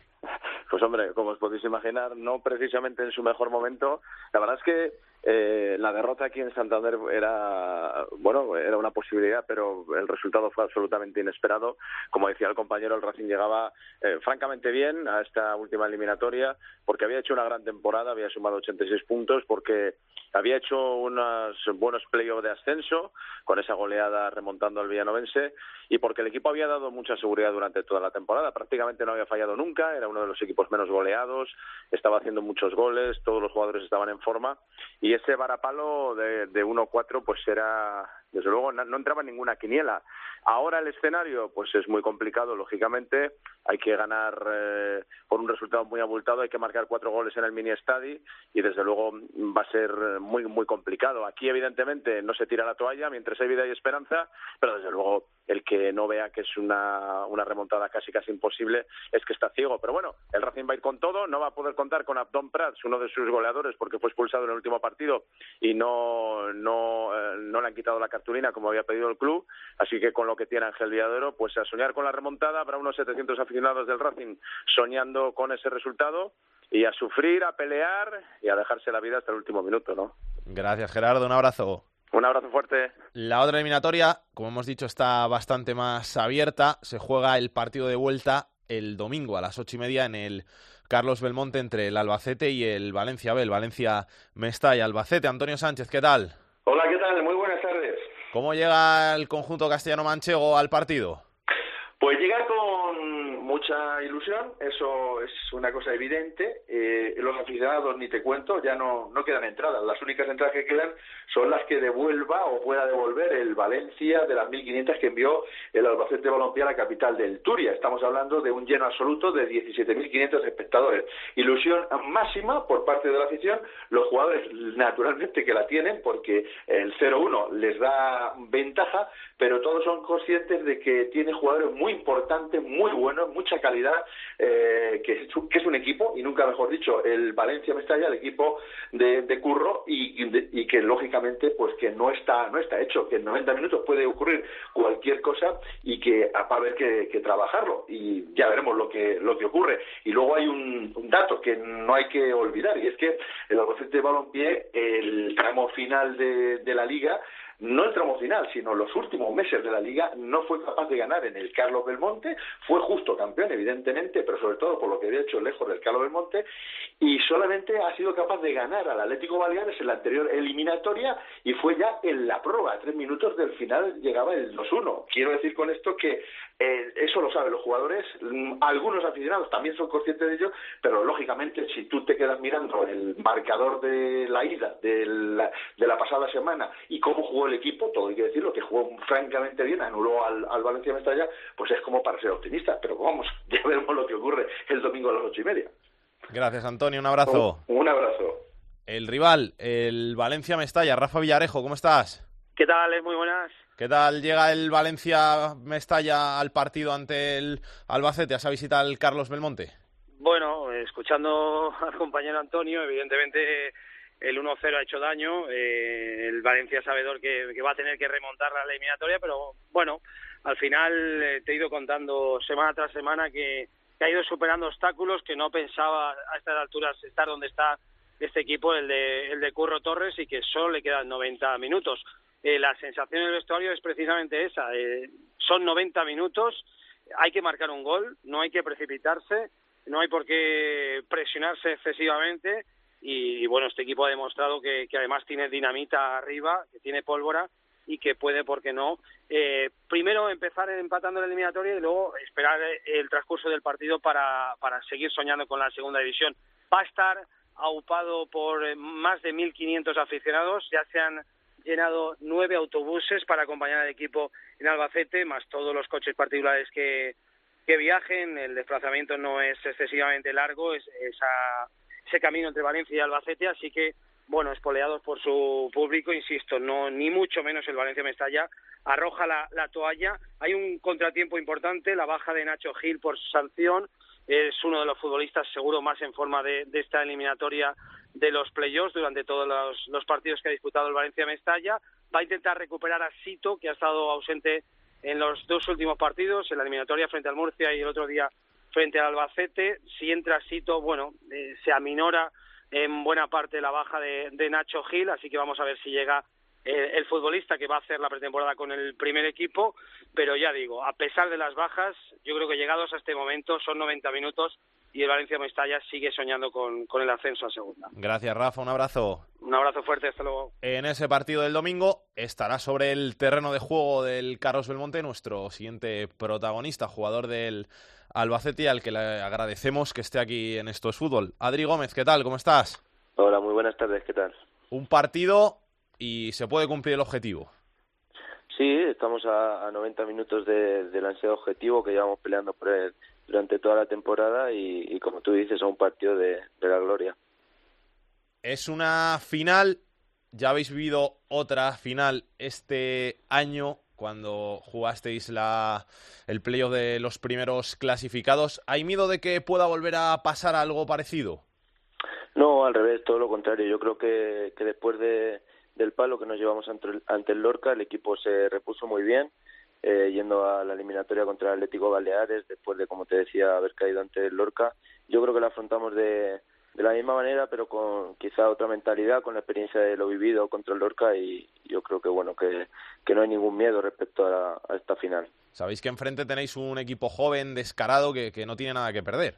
Pues hombre, como os podéis imaginar, no precisamente en su mejor momento. La verdad es que eh, la derrota aquí en Santander era bueno era una posibilidad pero el resultado fue absolutamente inesperado. Como decía el compañero el Racing llegaba eh, francamente bien a esta última eliminatoria porque había hecho una gran temporada había sumado 86 puntos porque había hecho unos buenos playoffs de ascenso con esa goleada remontando al Villanovense y porque el equipo había dado mucha seguridad durante toda la temporada. Prácticamente no había fallado nunca era uno de los equipos menos goleados estaba haciendo muchos goles todos los jugadores estaban en forma y ese varapalo de, de 1-4 pues era desde luego no, entraba en ninguna quiniela. Ahora el escenario pues es muy complicado lógicamente. Hay que ganar eh, por un resultado muy abultado hay que marcar cuatro goles en el mini estadi y desde luego va a ser muy muy complicado. Aquí evidentemente no se tira la toalla mientras hay vida y esperanza pero desde luego el que no vea que es una, una remontada casi casi imposible es que está ciego. Pero bueno el Racing va a ir con todo no va a poder contar con Abdon Prats uno de sus goleadores porque fue expulsado en el último partido y no no eh, no le han quitado la cartulina como había pedido el club así que con lo que tiene Ángel Villadero pues a soñar con la remontada habrá unos 700 aficionados del Racing soñando con ese resultado y a sufrir, a pelear y a dejarse la vida hasta el último minuto, ¿no? Gracias, Gerardo. Un abrazo. Un abrazo fuerte. La otra eliminatoria, como hemos dicho, está bastante más abierta. Se juega el partido de vuelta el domingo a las ocho y media en el Carlos Belmonte entre el Albacete y el Valencia B. El Valencia Mesta y Albacete. Antonio Sánchez, ¿qué tal? Hola, ¿qué tal? Muy buenas. ¿Cómo llega el conjunto castellano-manchego al partido? Pues llega con mucha ilusión, eso es una cosa evidente. Eh, los aficionados, ni te cuento, ya no, no quedan entradas. Las únicas entradas que quedan son las que devuelva o pueda devolver el Valencia de las 1.500 que envió el Albacete Balompié a la capital del Turia. Estamos hablando de un lleno absoluto de 17.500 espectadores. Ilusión máxima por parte de la afición. Los jugadores, naturalmente, que la tienen porque el 0-1 les da ventaja, pero todos son conscientes de que tiene jugadores muy importantes, muy buenos, mucha calidad, eh, que, es, que es un equipo, y nunca mejor dicho, el Valencia Mestalla, el equipo de, de Curro, y, y, que lógicamente pues que no está, no está hecho, que en 90 minutos puede ocurrir cualquier cosa y que va a haber que, trabajarlo, y ya veremos lo que, lo que ocurre. Y luego hay un, dato que no hay que olvidar, y es que el Albacete de Balompié, el tramo final de, de la liga, no el tramo final, sino los últimos meses de la liga, no fue capaz de ganar en el Carlos Belmonte, fue justo campeón, evidentemente, pero sobre todo por lo que había hecho lejos del Carlos Belmonte, y solamente ha sido capaz de ganar al Atlético Baleares en la anterior eliminatoria y fue ya en la prueba, a tres minutos del final llegaba el 2-1. Quiero decir con esto que eh, eso lo saben los jugadores, mm, algunos aficionados también son conscientes de ello, pero lógicamente si tú te quedas mirando el marcador de la ida de la, de la pasada semana y cómo jugó el equipo, todo hay que decirlo, que jugó francamente bien, anuló al, al Valencia Mestalla, pues es como para ser optimista, pero vamos, ya veremos lo que ocurre el domingo a las ocho y media. Gracias, Antonio, un abrazo. Un, un abrazo. El rival, el Valencia Mestalla, Rafa Villarejo, ¿cómo estás? ¿Qué tal? Muy buenas. ¿Qué tal llega el Valencia Mestalla al partido ante el Albacete? ¿Has visitado al Carlos Belmonte? Bueno, escuchando al compañero Antonio, evidentemente el 1-0 ha hecho daño, eh, el Valencia sabedor que, va a tener que remontar la eliminatoria, pero bueno, al final eh, te he ido contando semana tras semana que, que, ha ido superando obstáculos, que no pensaba a estas alturas estar donde está este equipo, el de, el de Curro Torres, y que solo le quedan 90 minutos. Eh, la sensación del vestuario es precisamente esa, eh, son 90 minutos, hay que marcar un gol, no hay que precipitarse, no hay por qué presionarse excesivamente, y, bueno, este equipo ha demostrado que, además tiene dinamita arriba, que tiene pólvora y que puede, ¿por qué no? Eh, primero empezar empatando la eliminatoria y luego esperar el transcurso del partido para, para seguir soñando con la segunda división. Va a estar aupado por más de 1.500 aficionados, ya se han llenado nueve autobuses para acompañar al equipo en Albacete, más todos los coches particulares que, que viajen. El desplazamiento no es excesivamente largo, es, esa ese camino entre Valencia y Albacete, así que, bueno, espoleados por su público, insisto, no ni mucho menos el Valencia Mestalla arroja la, la toalla. Hay un contratiempo importante, la baja de Nacho Gil por sanción, es uno de los futbolistas seguro más en forma de, de esta eliminatoria de los playoffs durante todos los, partidos que ha disputado el Valencia Mestalla. Va a intentar recuperar a Sito, que ha estado ausente en los dos últimos partidos, en la eliminatoria frente al Murcia y el otro día frente al Albacete. Si entra Sito, bueno, eh, se aminora en buena parte la baja de, de, Nacho Gil, así que vamos a ver si llega eh, el futbolista que va a hacer la pretemporada con el primer equipo, pero ya digo, a pesar de las bajas, yo creo que llegados a este momento son 90 minutos y el Valencia Mestalla sigue soñando con, con, el ascenso a segunda. Gracias, Rafa. Un abrazo. Un abrazo fuerte. Hasta luego. En ese partido del domingo estará sobre el terreno de juego del Carlos Belmonte nuestro siguiente protagonista, jugador del Albacete, al que le agradecemos que esté aquí en Esto es Fútbol. Adri Gómez, ¿qué tal? ¿Cómo estás? Hola, muy buenas tardes. ¿Qué tal? Un partido y se puede cumplir el objetivo. Sí, estamos a, a 90 minutos de, del ansiado objetivo que llevamos peleando por él durante toda la temporada y, y como tú dices, a un partido de, de, la gloria. Es una final, ya habéis vivido otra final este año cuando jugasteis la, el playoff de los primeros clasificados. ¿Hay miedo de que pueda volver a pasar algo parecido? No, al revés, todo lo contrario. Yo creo que, que después de, del palo que nos llevamos ante el, ante el Lorca, el equipo se repuso muy bien eh, yendo a la eliminatoria contra el Atlético Baleares, después de, como te decía, haber caído ante el Lorca. Yo creo que la afrontamos de, de la misma manera, pero con quizá otra mentalidad, con la experiencia de lo vivido contra el Lorca y yo creo que bueno que, que no hay ningún miedo respecto a, a, esta final. Sabéis que enfrente tenéis un equipo joven, descarado, que, que no tiene nada que perder.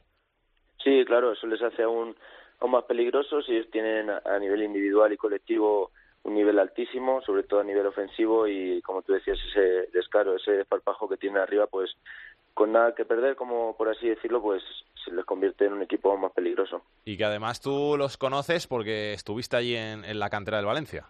Sí, claro, eso les hace aún, aún más peligrosos ellos tienen a nivel individual y colectivo un nivel altísimo, sobre todo a nivel ofensivo y como tú decías, ese descaro, ese desparpajo que tiene arriba, pues con nada que perder, como por así decirlo, pues se les convierte en un equipo más peligroso. Y que además tú los conoces porque estuviste allí en, en la cantera del Valencia.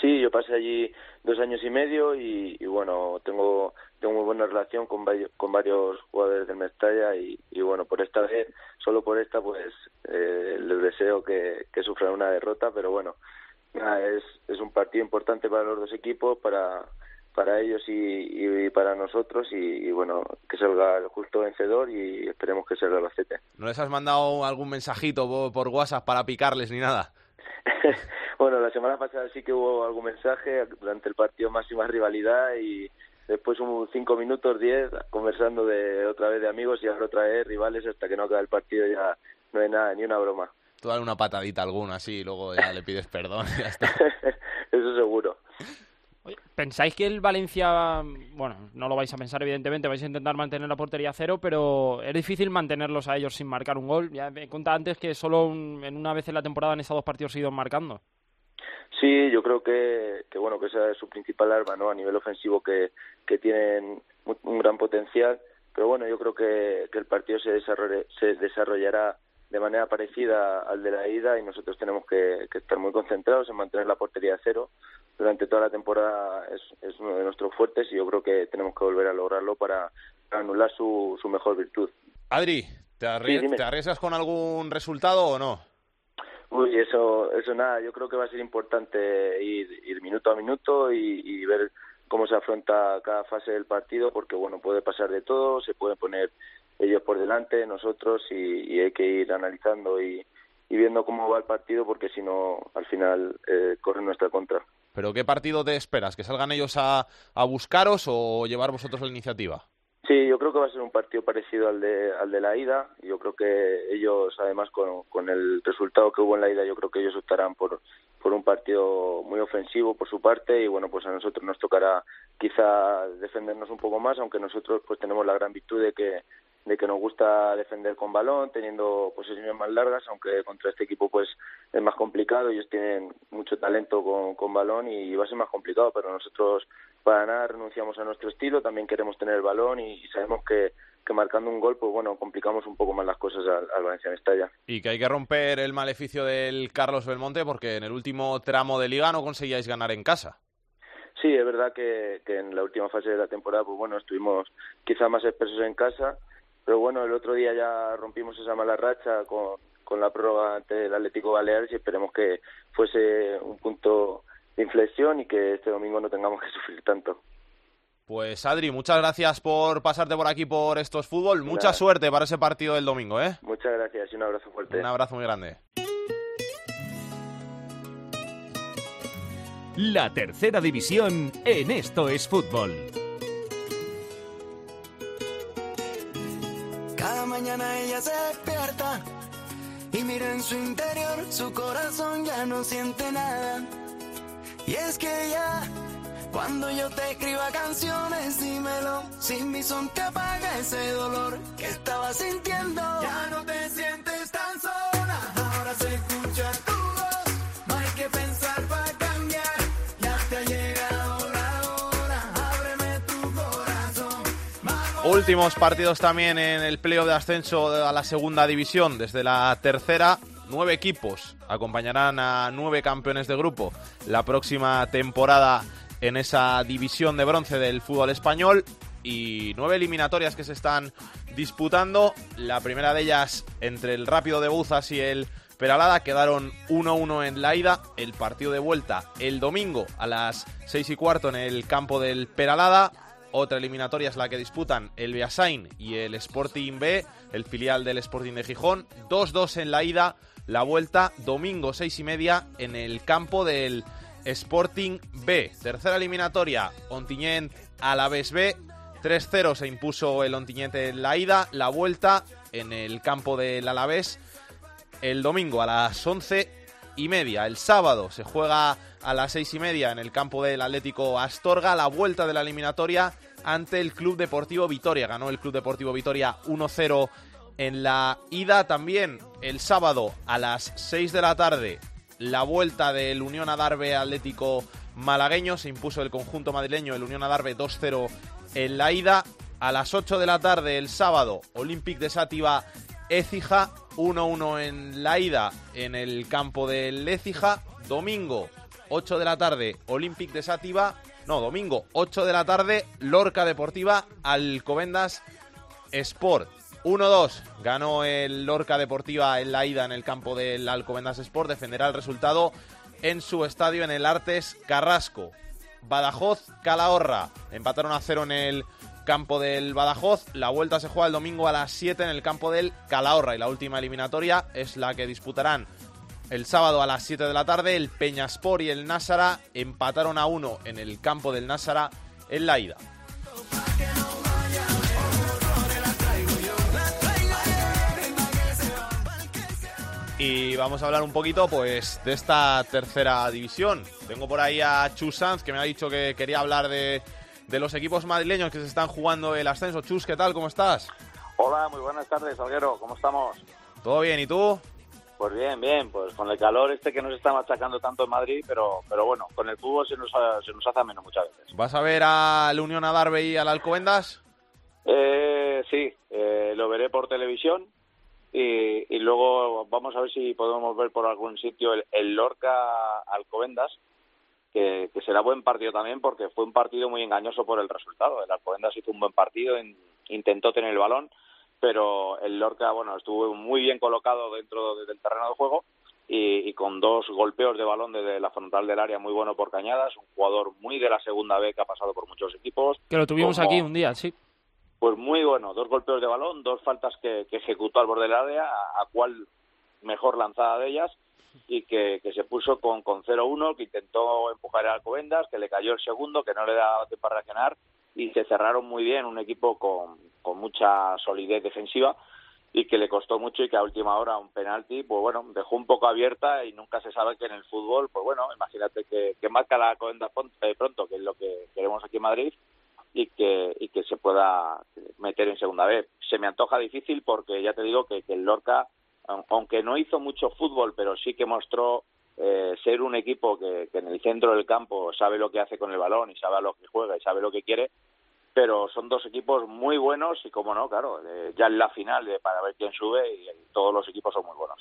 Sí, yo pasé allí dos años y medio y, y bueno, tengo tengo muy buena relación con varios, con varios jugadores del Mestalla y, y bueno, por esta vez, solo por esta, pues eh, les deseo que, que sufran una derrota, pero bueno, nada, es, es un partido importante para los dos equipos, para para ellos y, y para nosotros y, y, bueno, que salga el justo vencedor y esperemos que salga el Albacete. ¿No les has mandado algún mensajito por, por WhatsApp para picarles ni nada? bueno, la semana pasada sí que hubo algún mensaje durante el partido máxima rivalidad y después un cinco minutos, diez, conversando de otra vez de amigos y ahora otra vez rivales hasta que no acaba el partido ya no hay nada, ni una broma. Tú dale una patadita alguna así y luego ya le pides perdón y ya está. Eso seguro. ¿Pensáis que el Valencia, bueno, no lo vais a pensar evidentemente, vais a intentar mantener la portería a cero, pero es difícil mantenerlos a ellos sin marcar un gol? Ya me contaba antes que solo un, en una vez en la temporada en esos dos partidos se ido marcando. Sí, yo creo que, que bueno que esa es su principal arma, ¿no? A nivel ofensivo que, que tienen un, un gran potencial, pero bueno, yo creo que, que el partido se, desarrolle, se desarrollará de manera parecida al de la ida y nosotros tenemos que, que, estar muy concentrados en mantener la portería a cero. Durante toda la temporada es, es uno de nuestros fuertes y yo creo que tenemos que volver a lograrlo para, anular su, su mejor virtud. Adri, ¿te, arries Sí, dime. ¿te arriesgas con algún resultado o no? Uy, eso, eso nada, yo creo que va a ser importante ir, ir minuto a minuto y, y ver cómo se afronta cada fase del partido, porque bueno, puede pasar de todo, se pueden poner ellos por delante, nosotros, y, y hay que ir analizando y, y viendo cómo va el partido, porque si no, al final eh, corre nuestra contra. ¿Pero qué partido te esperas? ¿Que salgan ellos a, a buscaros o llevar vosotros la iniciativa? Sí, yo creo que va a ser un partido parecido al de, al de la ida. Yo creo que ellos, además, con, con el resultado que hubo en la ida, yo creo que ellos optarán por, por un partido muy ofensivo por su parte y bueno, pues a nosotros nos tocará quizá defendernos un poco más, aunque nosotros pues tenemos la gran virtud de que de que nos gusta defender con balón, teniendo posesiones más largas, aunque contra este equipo pues es más complicado, ellos tienen mucho talento con, con balón y va a ser más complicado, pero nosotros para nada renunciamos a nuestro estilo, también queremos tener el balón y, y sabemos que, que marcando un gol, pues bueno, complicamos un poco más las cosas al, al Valencia Mestalla. Y que hay que romper el maleficio del Carlos Belmonte porque en el último tramo de liga no conseguíais ganar en casa. Sí, es verdad que, que en la última fase de la temporada, pues bueno, estuvimos quizá más expresos en casa, pero bueno, el otro día ya rompimos esa mala racha con, con la prórroga ante el Atlético Baleares y esperemos que fuese un punto de inflexión y que este domingo no tengamos que sufrir tanto. Pues Adri, muchas gracias por pasarte por aquí por estos fútbol. Mucha suerte para ese partido del domingo, ¿eh? Muchas gracias y un abrazo fuerte. Un abrazo muy grande. La tercera división en Esto es Fútbol. Cada mañana ella se despierta y mira en su interior, su corazón ya no siente nada. Y es que ya, cuando yo te escriba canciones, dímelo, sin mi son te apaga ese dolor que estaba sintiendo. Ya no te sientes tan sola, ahora se escucha Últimos partidos también en el playoff de ascenso a la segunda división. Desde la tercera, nueve equipos acompañarán a nueve campeones de grupo la próxima temporada en esa división de bronce del fútbol español. Y nueve eliminatorias que se están disputando. La primera de ellas entre el Rápido de Buzas y el Peralada quedaron 1-1 en la ida. El partido de vuelta el domingo a las 6 y cuarto en el campo del Peralada. Otra eliminatoria es la que disputan el Beasain y el Sporting B, el filial del Sporting de Gijón. 2-2 en la ida, la vuelta domingo 6 y media en el campo del Sporting B. Tercera eliminatoria, Ontinyent Alavés B. 3-0 se impuso el Ontinyent en la ida, la vuelta en el campo del Alavés el domingo a las 11 y media. El sábado se juega a las seis y media en el campo del Atlético Astorga la vuelta de la eliminatoria ante el Club Deportivo Vitoria. Ganó el Club Deportivo Vitoria 1-0 en la ida también el sábado a las 6 de la tarde la vuelta del Unión Adarve Atlético Malagueño. Se impuso el conjunto madrileño, el Unión Adarve 2-0 en la ida. A las 8 de la tarde el sábado, Olympic de Sátiva Écija, 1-1 en la ida en el campo del Écija. Domingo, 8 de la tarde, Olympic de Sátiva. No, domingo, 8 de la tarde, Lorca Deportiva, Alcobendas Sport. 1-2 ganó el Lorca Deportiva en la ida en el campo del Alcobendas Sport. Defenderá el resultado en su estadio en el Artes Carrasco. Badajoz, Calahorra. Empataron a cero en el campo del Badajoz. La vuelta se juega el domingo a las 7 en el campo del Calahorra. Y la última eliminatoria es la que disputarán el sábado a las 7 de la tarde. El Peñaspor y el Násara empataron a uno en el campo del Násara en la ida. Y vamos a hablar un poquito pues de esta tercera división. Tengo por ahí a Chus Sanz que me ha dicho que quería hablar de, de los equipos madrileños que se están jugando el ascenso. Chus, ¿qué tal? ¿Cómo estás? Hola, muy buenas tardes, Alguero. ¿Cómo estamos? ¿Todo bien? ¿Y tú? Pues bien, bien. Pues con el calor este que nos está machacando tanto en Madrid, pero, pero bueno, con el fútbol se nos, ha- se nos hace menos muchas veces. ¿Vas a ver al Unión Adarve y al Alcobendas? Eh, sí, eh, lo veré por televisión y, y luego vamos a ver si podemos ver por algún sitio el, el Lorca Alcobendas, que, que será buen partido también porque fue un partido muy engañoso por el resultado. El Alcobendas hizo un buen partido, in- intentó tener el balón, pero el Lorca, bueno, estuvo muy bien colocado dentro de- del terreno de juego y, y con dos golpeos de balón desde la frontal del área muy bueno por Cañadas, un jugador muy de la segunda B que ha pasado por muchos equipos. Que lo tuvimos Como- aquí un día, sí. pues muy bueno, dos golpeos de balón, dos faltas que, que ejecutó al borde del área, a, a cuál mejor lanzada de ellas, y que, que se puso con, con 0-1, que intentó empujar a Alcobendas, que le cayó el segundo, que no le daba tiempo para reaccionar, y se cerraron muy bien, un equipo con, con mucha solidez defensiva, y que le costó mucho y que a última hora un penalti, pues bueno, dejó un poco abierta y nunca se sabe que en el fútbol, pues bueno, imagínate que, marca la pon- eh, pronto, que es lo que queremos aquí en Madrid, y que, y que se pueda meter en segunda vez. Se me antoja difícil porque ya te digo que, que el Lorca, aun- aunque no hizo mucho fútbol, pero sí que mostró eh, ser un equipo que, que en el centro del campo sabe lo que hace con el balón y sabe a lo que juega y sabe lo que quiere, pero son dos equipos muy buenos y como no, claro, eh, ya en la final de, para ver quién sube y, y todos los equipos son muy buenos.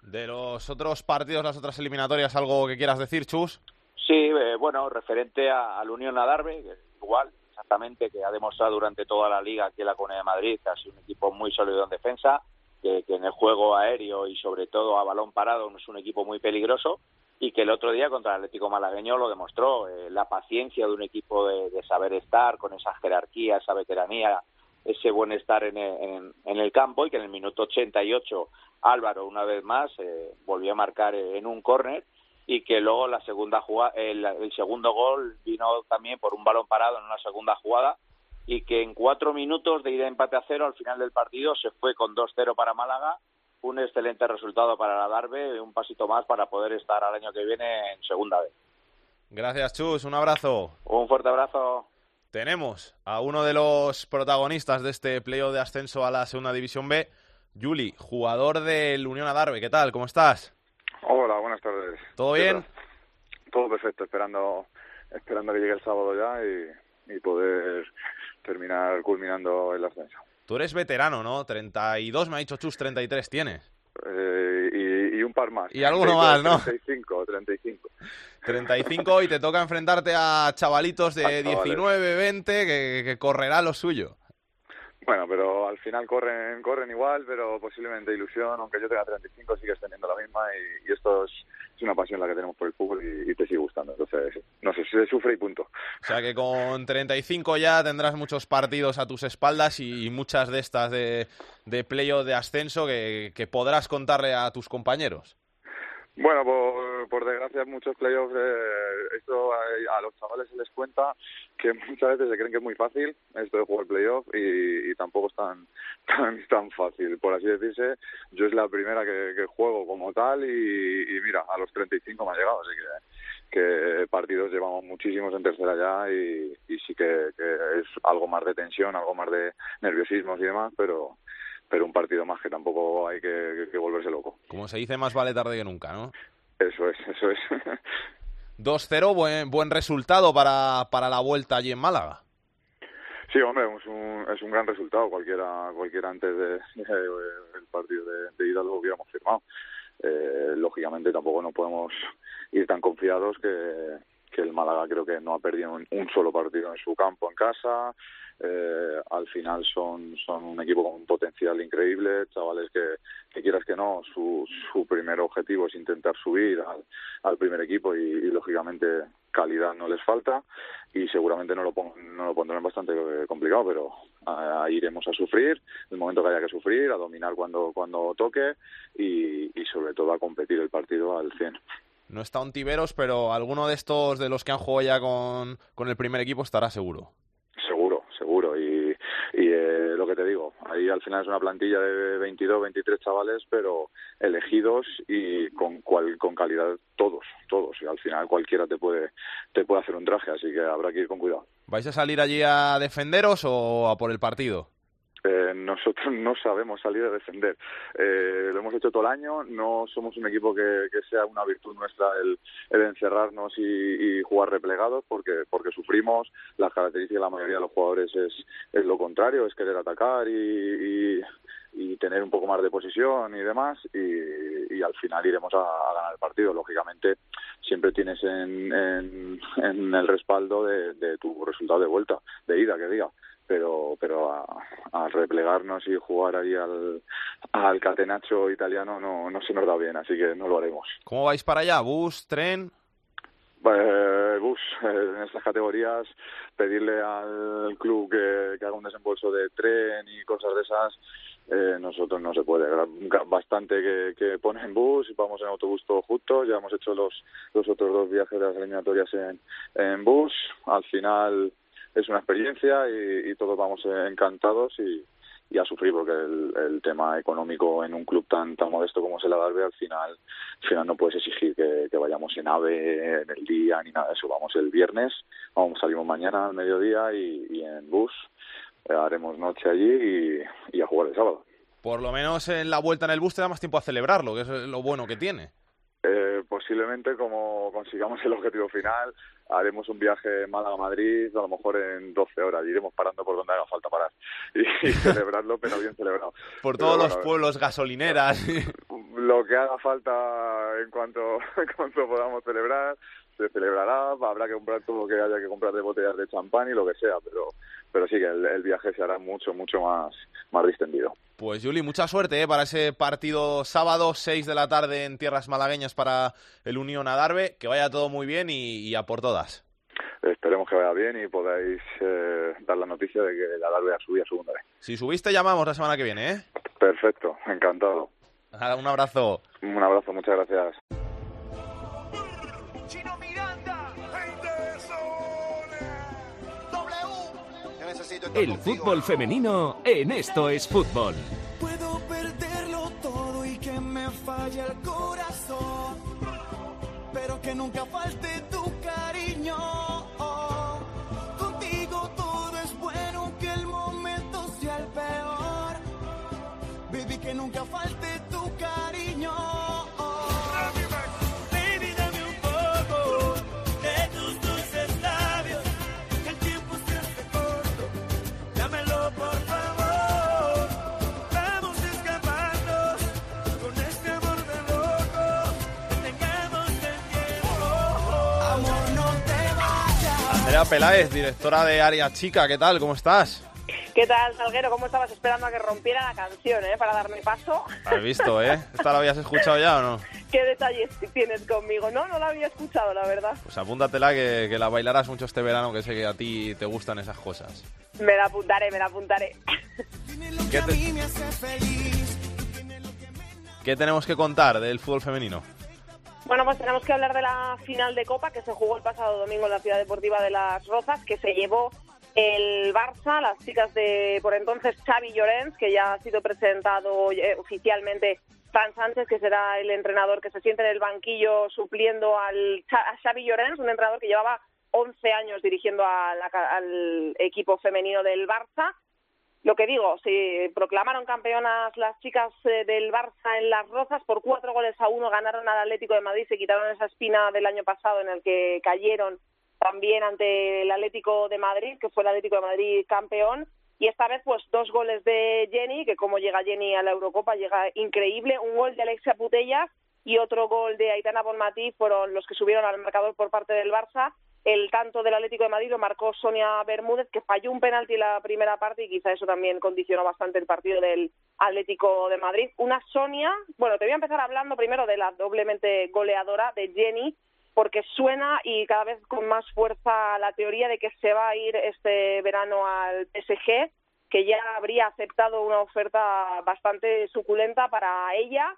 De los otros partidos, las otras eliminatorias, ¿algo que quieras decir, Chus? Sí, eh, bueno, referente a- al Unión Adarve, que igual, exactamente, que ha demostrado durante toda la liga que la Comunidad de Madrid ha sido un equipo muy sólido en defensa, que, que en el juego aéreo y sobre todo a balón parado es un equipo muy peligroso y que el otro día contra el Atlético Malagueño lo demostró, eh, la paciencia de un equipo de, saber estar con esa jerarquía, esa veteranía, ese buen estar en el, en- el campo y que en el minuto 88 Álvaro una vez más eh, volvió a marcar en un córner y que luego la segunda jugada, el, segundo gol vino también por un balón parado en una segunda jugada y que en cuatro minutos de ida de empate a cero al final del partido se fue con 2-0 para Málaga, un excelente resultado para la Darbe, un pasito más para poder estar al año que viene en segunda vez. Gracias, Chus. Un abrazo. Un fuerte abrazo. Tenemos a uno de los protagonistas de este playoff de ascenso a la segunda división B, Juli, jugador del Unión Adarve. ¿Qué tal? ¿Cómo estás? Hola, buenas tardes. ¿Todo ¿Qué bien? tal? Todo perfecto, esperando esperando que llegue el sábado ya y, y poder terminar culminando el ascenso. Tú eres veterano, ¿no? 32, me ha dicho Chus, 33 tienes. Eh, y, y un par más. Y alguno más, ¿no? 35, 35. 35 y te toca enfrentarte a chavalitos de A chavales. 19, 20 que, que correrá lo suyo. Bueno, pero al final corren corren igual, pero posiblemente ilusión, aunque yo tenga 35, sigues teniendo la misma y, y esto es, una pasión la que tenemos por el fútbol y, te sigue gustando. Entonces, no sé, se sufre y punto. O sea que con 35 ya tendrás muchos partidos a tus espaldas y muchas de estas de, de playoff de ascenso que podrás contarle a tus compañeros. Bueno, por, desgracia, muchos playoffs, eh, esto a, los chavales se les cuenta que muchas veces se creen que es muy fácil esto de jugar playoff y, tampoco es tan, tan, tan fácil. Por así decirse, yo es la primera que, que juego como tal y, y mira, a los 35 me ha llegado, así que, que partidos llevamos muchísimos en tercera ya y, sí que es algo más de tensión, algo más de nerviosismos y demás, pero pero un partido más que tampoco hay que, que- que volverse loco. Como se dice, más vale tarde que nunca, ¿no? Eso es, eso es. 2-0, buen, buen resultado para, para la vuelta allí en Málaga. Sí, hombre, es un, es un gran resultado. Cualquiera, cualquiera antes del de, el partido de, de, ida lo hubiéramos firmado. Eh, lógicamente tampoco no podemos ir tan confiados que, que el Málaga creo que no ha perdido un, solo partido en su campo en casa. Eh, al final son, son un equipo con un potencial increíble, chavales que, que quieras que no, su, su primer objetivo es intentar subir al, primer equipo y, lógicamente calidad no les falta y seguramente no lo, pon, no lo pondrán bastante complicado, pero a, iremos a sufrir el momento que haya que sufrir, a dominar cuando, cuando toque y, y sobre todo a competir el partido al 100. No está un Tiberos, pero alguno de estos de los que han jugado ya con, con el primer equipo estará seguro. Seguro, seguro. Y, y eh, lo que te digo, ahí al final es una plantilla de 22, 23 chavales, pero elegidos y con, cual, con calidad todos, todos. Y al final cualquiera te puede, te puede hacer un traje, así que habrá que ir con cuidado. ¿Vais a salir allí a defenderos o a por el partido? Eh, nosotros no sabemos salir a defender. Eh, lo hemos hecho todo el año, no somos un equipo que, que sea una virtud nuestra el, el encerrarnos y, jugar replegados porque, porque sufrimos. Las características de la mayoría de los jugadores es, es lo contrario, es querer atacar y, y, y tener un poco más de posición y demás y, y al final iremos a, a, ganar el partido. Lógicamente siempre tienes en, en, en el respaldo de, de tu resultado de vuelta, de ida, que diga pero pero a, a, replegarnos y jugar ahí al, al catenacho italiano no, no se nos da bien, así que no lo haremos. ¿Cómo vais para allá? ¿Bus, tren? Eh, bus, eh, en estas categorías, pedirle al club que, que haga un desembolso de tren y cosas de esas, eh, nosotros no se puede. Bastante que, que ponen bus, vamos en autobús todos juntos, ya hemos hecho los, los otros dos viajes de las eliminatorias en, en bus, al final es una experiencia y, y todos vamos encantados y, y a sufrir porque el, el, tema económico en un club tan tan modesto como es el Adarve al final al final no puedes exigir que, que, vayamos en ave en el día ni nada de eso. Vamos el viernes vamos salimos mañana al mediodía y, y en bus eh, haremos noche allí y, y, a jugar el sábado. Por lo menos en la vuelta en el bus te da más tiempo a celebrarlo que es lo bueno que tiene. Eh, posiblemente como consigamos el objetivo final haremos un viaje Málaga-Madrid, a lo mejor en 12 horas, iremos parando por donde haga falta parar y, y celebrarlo, pero bien celebrado. Por todos pero, los bueno, pueblos, gasolineras. Lo que haga falta en cuanto, en cuanto podamos celebrar, se celebrará, habrá que comprar todo lo que haya que comprar de botellas de champán y lo que sea, pero pero sí que el, el, viaje se hará mucho, mucho más, más distendido. Pues Juli, mucha suerte ¿eh? para ese partido sábado, 6 de la tarde en tierras malagueñas para el Unión Adarve, que vaya todo muy bien y, y a por todas. Esperemos que vaya bien y podáis eh, dar la noticia de que el Adarve ha subido a segunda vez. Si subiste, llamamos la semana que viene, ¿eh? Perfecto, encantado. Un abrazo. Un abrazo, muchas gracias. El fútbol femenino en Esto es Fútbol. Puedo perderlo todo y que me falle el corazón, pero que nunca falte tu cariño. Contigo todo es bueno, que el momento sea el peor. Baby, que nunca falte tu Andrea Peláez, directora de Área Chica, ¿qué tal? ¿Cómo estás? ¿Qué tal, Salguero? ¿Cómo estabas esperando a que rompiera la canción, eh? Para darme paso. Has visto, ¿eh? ¿Esta la habías escuchado ya o no? ¿Qué detalles tienes conmigo? No, no la había escuchado, la verdad. Pues apúntatela que, que la bailarás mucho este verano, que sé que a ti te gustan esas cosas. Me la apuntaré, me la apuntaré. ¿Qué, te... ¿Qué tenemos que contar del fútbol femenino? Bueno, pues tenemos que hablar de la final de Copa que se jugó el pasado domingo en la Ciudad Deportiva de Las Rozas, que se llevó el Barça, las chicas de por entonces Xavi Llorens, que ya ha sido presentado eh, oficialmente Fran Sánchez, que será el entrenador que se siente en el banquillo supliendo al, a Xavi Llorens, un entrenador que llevaba 11 años dirigiendo a la, al equipo femenino del Barça. Lo que digo, se proclamaron campeonas las chicas eh, del Barça en Las Rozas por cuatro goles a uno, ganaron al Atlético de Madrid, se quitaron esa espina del año pasado en el que cayeron también ante el Atlético de Madrid, que fue el Atlético de Madrid campeón, y esta vez pues dos goles de Jenny, que como llega Jenny a la Eurocopa llega increíble, un gol de Alexia Putellas y otro gol de Aitana Bonmatí fueron los que subieron al marcador por parte del Barça el tanto del Atlético de Madrid lo marcó Sonia Bermúdez, que falló un penalti en la primera parte y quizá eso también condicionó bastante el partido del Atlético de Madrid. Una Sonia, bueno, te voy a empezar hablando primero de la doblemente goleadora de Jenny, porque suena y cada vez con más fuerza la teoría de que se va a ir este verano al PSG, que ya habría aceptado una oferta bastante suculenta para ella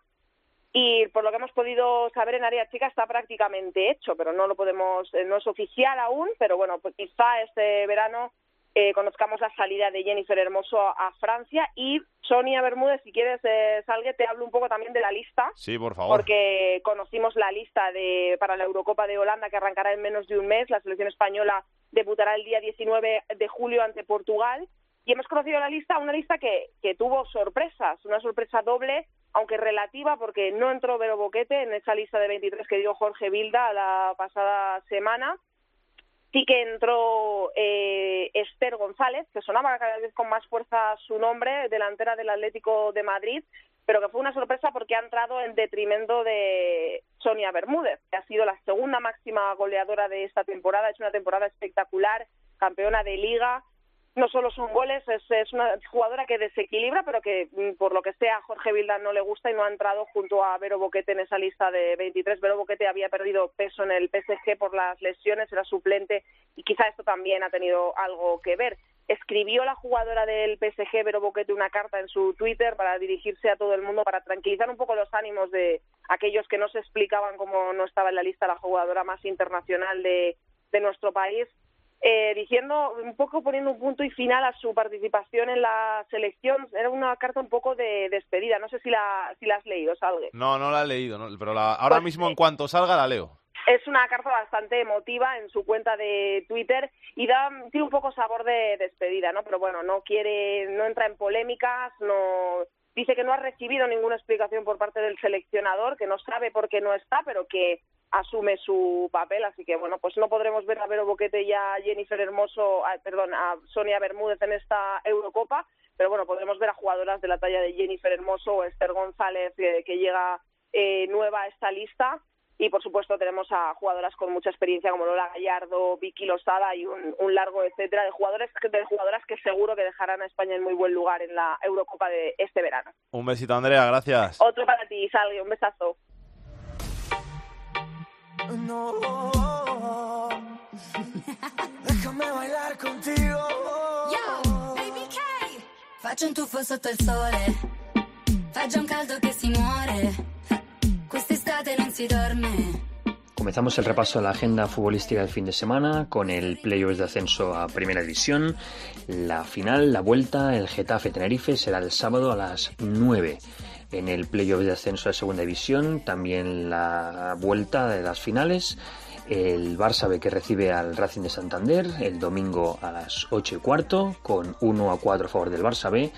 y por lo que hemos podido saber en área chica está prácticamente hecho, pero no lo podemos, eh, no es oficial aún, pero bueno, pues quizá este verano eh, conozcamos la salida de Jennifer Hermoso a, Francia y Sonia Bermúdez, si quieres, eh, Salgue, te hablo un poco también de la lista. Sí, por favor. Porque conocimos la lista de para la Eurocopa de Holanda que arrancará en menos de un mes. La selección española debutará el día 19 de julio ante Portugal. Y hemos conocido la lista, una lista que, que tuvo sorpresas, una sorpresa doble aunque relativa, porque no entró Vero Boquete en esa lista de 23 que dio Jorge Vilda la pasada semana. Sí que entró eh, Esther González, que sonaba cada vez con más fuerza su nombre, delantera del Atlético de Madrid, pero que fue una sorpresa porque ha entrado en detrimento de Sonia Bermúdez, que ha sido la segunda máxima goleadora de esta temporada. Es una temporada espectacular, campeona de liga, no solo son goles, es, una jugadora que desequilibra, pero que mm, por lo que sea a Jorge Vilda no le gusta y no ha entrado junto a Vero Boquete en esa lista de 23. Vero Boquete había perdido peso en el PSG por las lesiones, era suplente y quizá esto también ha tenido algo que ver. Escribió la jugadora del PSG, Vero Boquete, una carta en su Twitter para dirigirse a todo el mundo, para tranquilizar un poco los ánimos de aquellos que no se explicaban cómo no estaba en la lista la jugadora más internacional de, de nuestro país eh, diciendo un poco poniendo un punto y final a su participación en la selección. Era una carta un poco de despedida. No sé si la, si la has leído, Salgue. No, no la he leído, pero ahora Pues, mismo en cuanto salga la leo. Es una carta bastante emotiva en su cuenta de Twitter y da tiene un poco sabor de despedida, ¿no? Pero bueno, no quiere, no entra en polémicas, no dice que no ha recibido ninguna explicación por parte del seleccionador, que no sabe por qué no está, pero que asume su papel, así que bueno, pues no podremos ver a Vero Boquete y a Jennifer Hermoso, perdón, a Sonia Bermúdez en esta Eurocopa, pero bueno, podremos ver a jugadoras de la talla de Jennifer Hermoso o Esther González que, que llega eh, nueva a esta lista y por supuesto tenemos a jugadoras con mucha experiencia como Lola Gallardo, Vicky Losada y un, un largo etcétera de jugadores que- de jugadoras que seguro que dejarán a España en muy buen lugar en la Eurocopa de este verano. Un besito, Andrea, gracias. Otro para ti, Salgue, un besazo. No. Déjame bailar contigo. Yo, baby K. Faccio un tuffo sotto il sole. Fa già un caldo che si muore. Comenzamos el repaso de la agenda futbolística del fin de semana con el playoffs de ascenso a Primera División. La final, la vuelta, el Getafe Tenerife será el sábado a las 9. En el playoff de ascenso a Segunda División, también la vuelta de las finales. El Barça B que recibe al Racing de Santander el domingo a las 8 y cuarto con 1 a 4 a favor del Barça B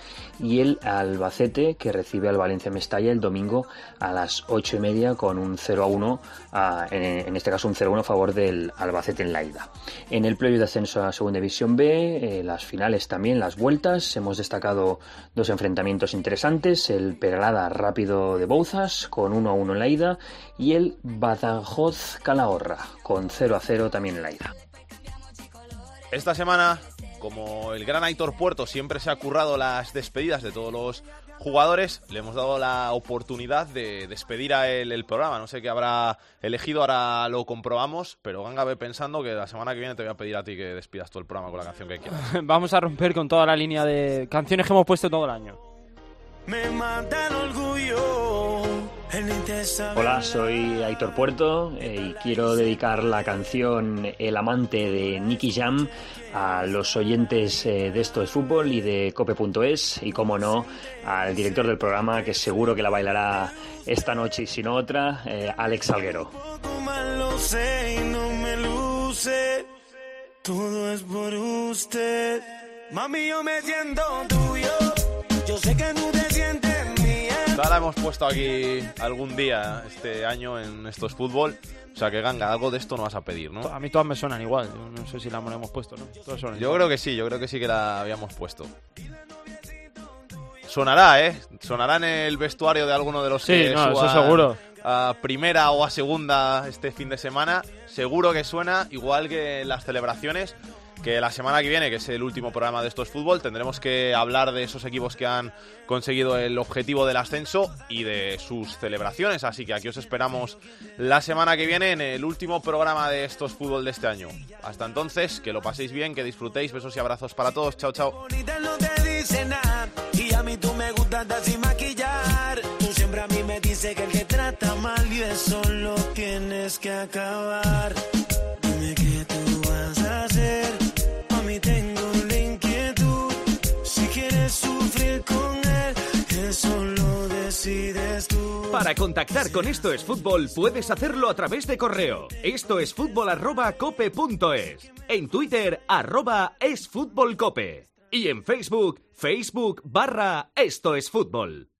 y el Albacete que recibe al Valencia Mestalla el domingo a las 8 y media con un 0 a 1 a- en, en este caso un 0 a 1 a favor del Albacete en la ida. En el playoff de ascenso a Segunda División B, eh, las finales también, las vueltas, hemos destacado dos enfrentamientos interesantes, el Peralada Rápido de Bouzas con 1 a 1 en la ida y el Badajoz Calahorra con 0 a 0 también en la ida. Esta semana, como el gran Aitor Puerto siempre se ha currado las despedidas de todos los jugadores, le hemos dado la oportunidad de despedir a él el programa. No sé qué habrá elegido, ahora lo comprobamos, pero Ganga pensando que la semana que viene te voy a pedir a ti que despidas todo el programa con la canción que quieras. Vamos a romper con toda la línea de canciones que hemos puesto todo el año. Me mata el orgullo. Hola, soy Aitor Puerto eh, y quiero dedicar la canción El amante de Nicky Jam a los oyentes eh, de Esto es Fútbol y de Cope.es y, como no, al director del programa que seguro que la bailará esta noche y si no otra, eh, Alex luce. Todo es por usted. Mami, yo me siento tuyo. Yo sé que tú te sientes Toda la hemos puesto aquí algún día este año en estos fútbol. O sea que Ganga, algo de esto no vas a pedir, ¿no? A mí todas me suenan igual. Yo no sé si la hemos puesto, ¿no? Todas suenan Yo igual. creo que sí, yo creo que sí que la habíamos puesto. Sonará, ¿eh? Sonará en el vestuario de alguno de los Sí, que no, eso suban seguro. a primera o a segunda este fin de semana. Seguro que suena, igual que en las celebraciones. Que la semana que viene, que es el último programa de estos fútbol, tendremos que hablar de esos equipos que han conseguido el objetivo del ascenso y de sus celebraciones. Así que aquí os esperamos la semana que viene en el último programa de estos fútbol de este año. Hasta entonces, que lo paséis bien, que disfrutéis. Besos y abrazos para todos. Chao, chao. Con él, eso lo decides tú. Para contactar con Esto es Fútbol puedes hacerlo a través de correo. Esto es fútbol. En Twitter arroba es. Y en Facebook, Facebook barra Esto es Fútbol.